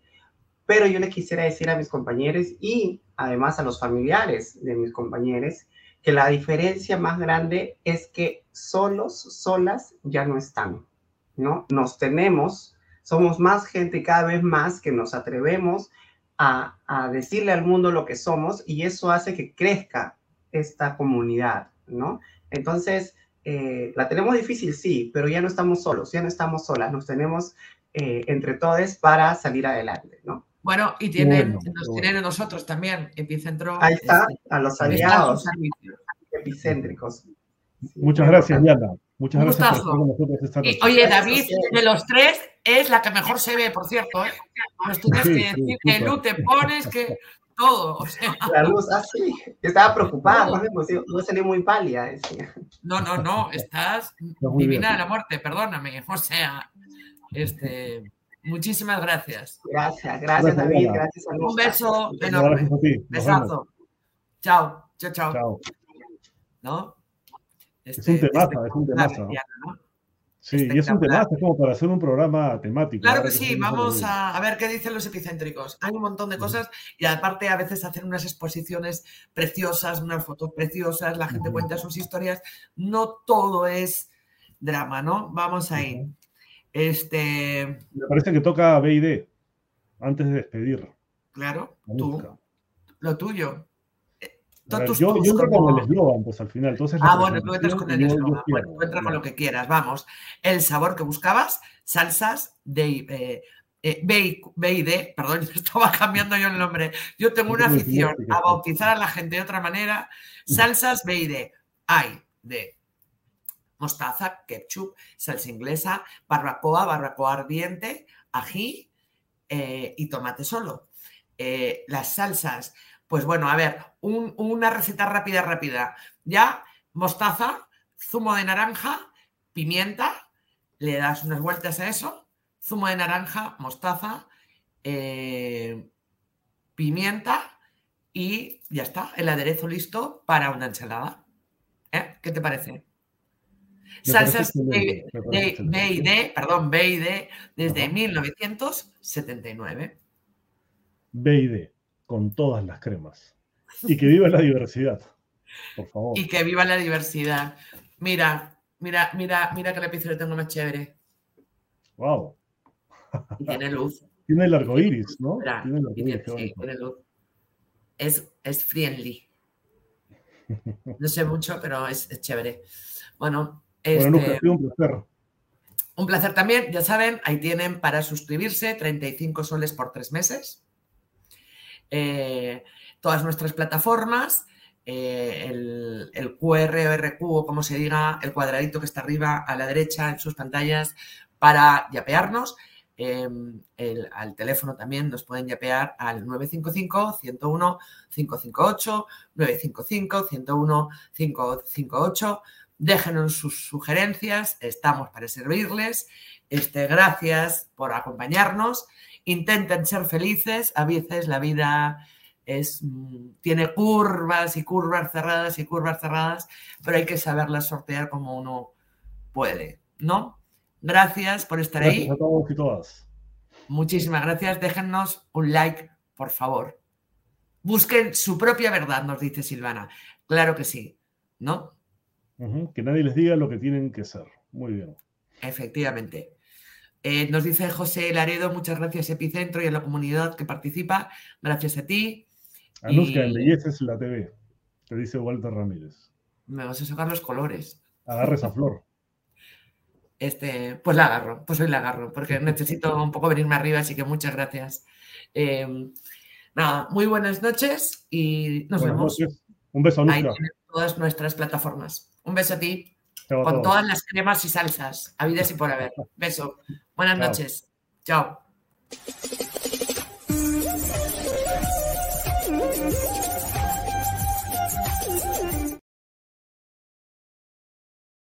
pero yo les quisiera decir a mis compañeros y además a los familiares de mis compañeros que la diferencia más grande es que solos, solas ya no están, ¿no? Nos tenemos Somos más gente cada vez más que nos atrevemos a, a decirle al mundo lo que somos y eso hace que crezca esta comunidad, ¿no? Entonces, eh, la tenemos difícil, sí, pero ya no estamos solos, ya no estamos solas, nos tenemos eh, entre todos para salir adelante, ¿no? Bueno, y tienen, nos tienen a nosotros también, Epicentro. Ahí está, a los aliados epicéntricos. Muchas gracias, Diana. Muchas gracias por estar con nosotros esta noche. Oye, David, de los tres, es la que mejor se ve, por cierto. ¿eh? Nos tienes que decir que luz te pones, que todo. O sea. La luz, así. Ah, Estaba preocupada, no, no salí muy pálida. Decía. No, no, no, estás divina de la muerte, perdóname. O sea, este. Muchísimas gracias. Gracias, gracias, David. Gracias a Un beso enorme. Besazo. Chao, chao, chao. Chao. ¿No? Este, es un temazo, este, es un temazo. ¿no? Sí, y es un temazo, es como para hacer un programa temático. Claro que, que sí, vamos a, a, ver qué dicen los epicéntricos. Hay un montón de cosas y aparte a veces hacen unas exposiciones preciosas, unas fotos preciosas, la gente cuenta sus historias. No todo es drama, ¿no? Vamos ahí. Este... Me parece que toca B y D antes de despedir. Claro, tú, lo tuyo. Ver, yo, yo entro como... con el eslogan, pues al final. Entonces, ah, bueno, tú entras con el eslogan. Bueno, tú entras con lo que quieras, vamos. El sabor que buscabas, salsas de eh, eh, B, B, y D, perdón, estaba cambiando yo el nombre. Yo tengo una afición a bautizar a la gente de otra manera. Salsas B y D. Hay de mostaza, ketchup, salsa inglesa, barbacoa, barbacoa ardiente, ají eh, y tomate solo. Eh, las salsas, pues bueno, a ver, un, una receta rápida, rápida. Ya, mostaza, zumo de naranja, pimienta, le das unas vueltas a eso, zumo de naranja, mostaza, eh, pimienta y ya está, el aderezo listo para una ensalada. ¿Qué te parece? Salsas de, B, y D, perdón, B y D desde Ajá. 1979. B y D, con todas las cremas. Y que viva la diversidad, por favor. Y que viva la diversidad. Mira, mira, mira, mira que lapicero tengo más chévere. Wow. Y tiene luz. Tiene el arco iris, ¿no? Mira, tiene, el arco tiene, sí, tiene luz. Es, es friendly. No sé mucho, pero es, es chévere. Bueno, este, bueno, un placer. Un placer también, ya saben, ahí tienen para suscribirse 35 soles por tres meses. Eh, todas nuestras plataformas, eh, el, el, QR o RQ o como se diga, el cuadradito que está arriba a la derecha en sus pantallas para yapearnos. Eh, el, al teléfono también nos pueden yapear al 955-101-558, 955-101-558 déjenos sus sugerencias, estamos para servirles. Este, gracias por acompañarnos. Intenten ser felices. A veces la vida es, mm, tiene curvas y curvas cerradas y curvas cerradas, pero hay que saberlas sortear como uno puede, ¿no? Gracias por estar gracias ahí. A todos y todas. Muchísimas gracias. Déjennos un like, por favor. Busquen su propia verdad, nos dice Silvana. Claro que sí, ¿no? Que nadie les diga lo que tienen que ser. Muy bien. Efectivamente. Eh, nos dice José Laredo, muchas gracias Epicentro y a la comunidad que participa. Gracias a ti. Anuska, y... embelleces la TV, te dice Walter Ramírez. Me vas a sacar los colores. Agarra esa flor. Este, pues la agarro, pues hoy la agarro, porque necesito un poco venirme arriba, así que muchas gracias. Eh, nada, muy buenas noches y nos buenas vemos. Noches. Un beso, Anuska. Todas nuestras plataformas. Un beso a ti. Con todas las cremas y salsas, habidas y por haber. Beso. Buenas noches. Chao.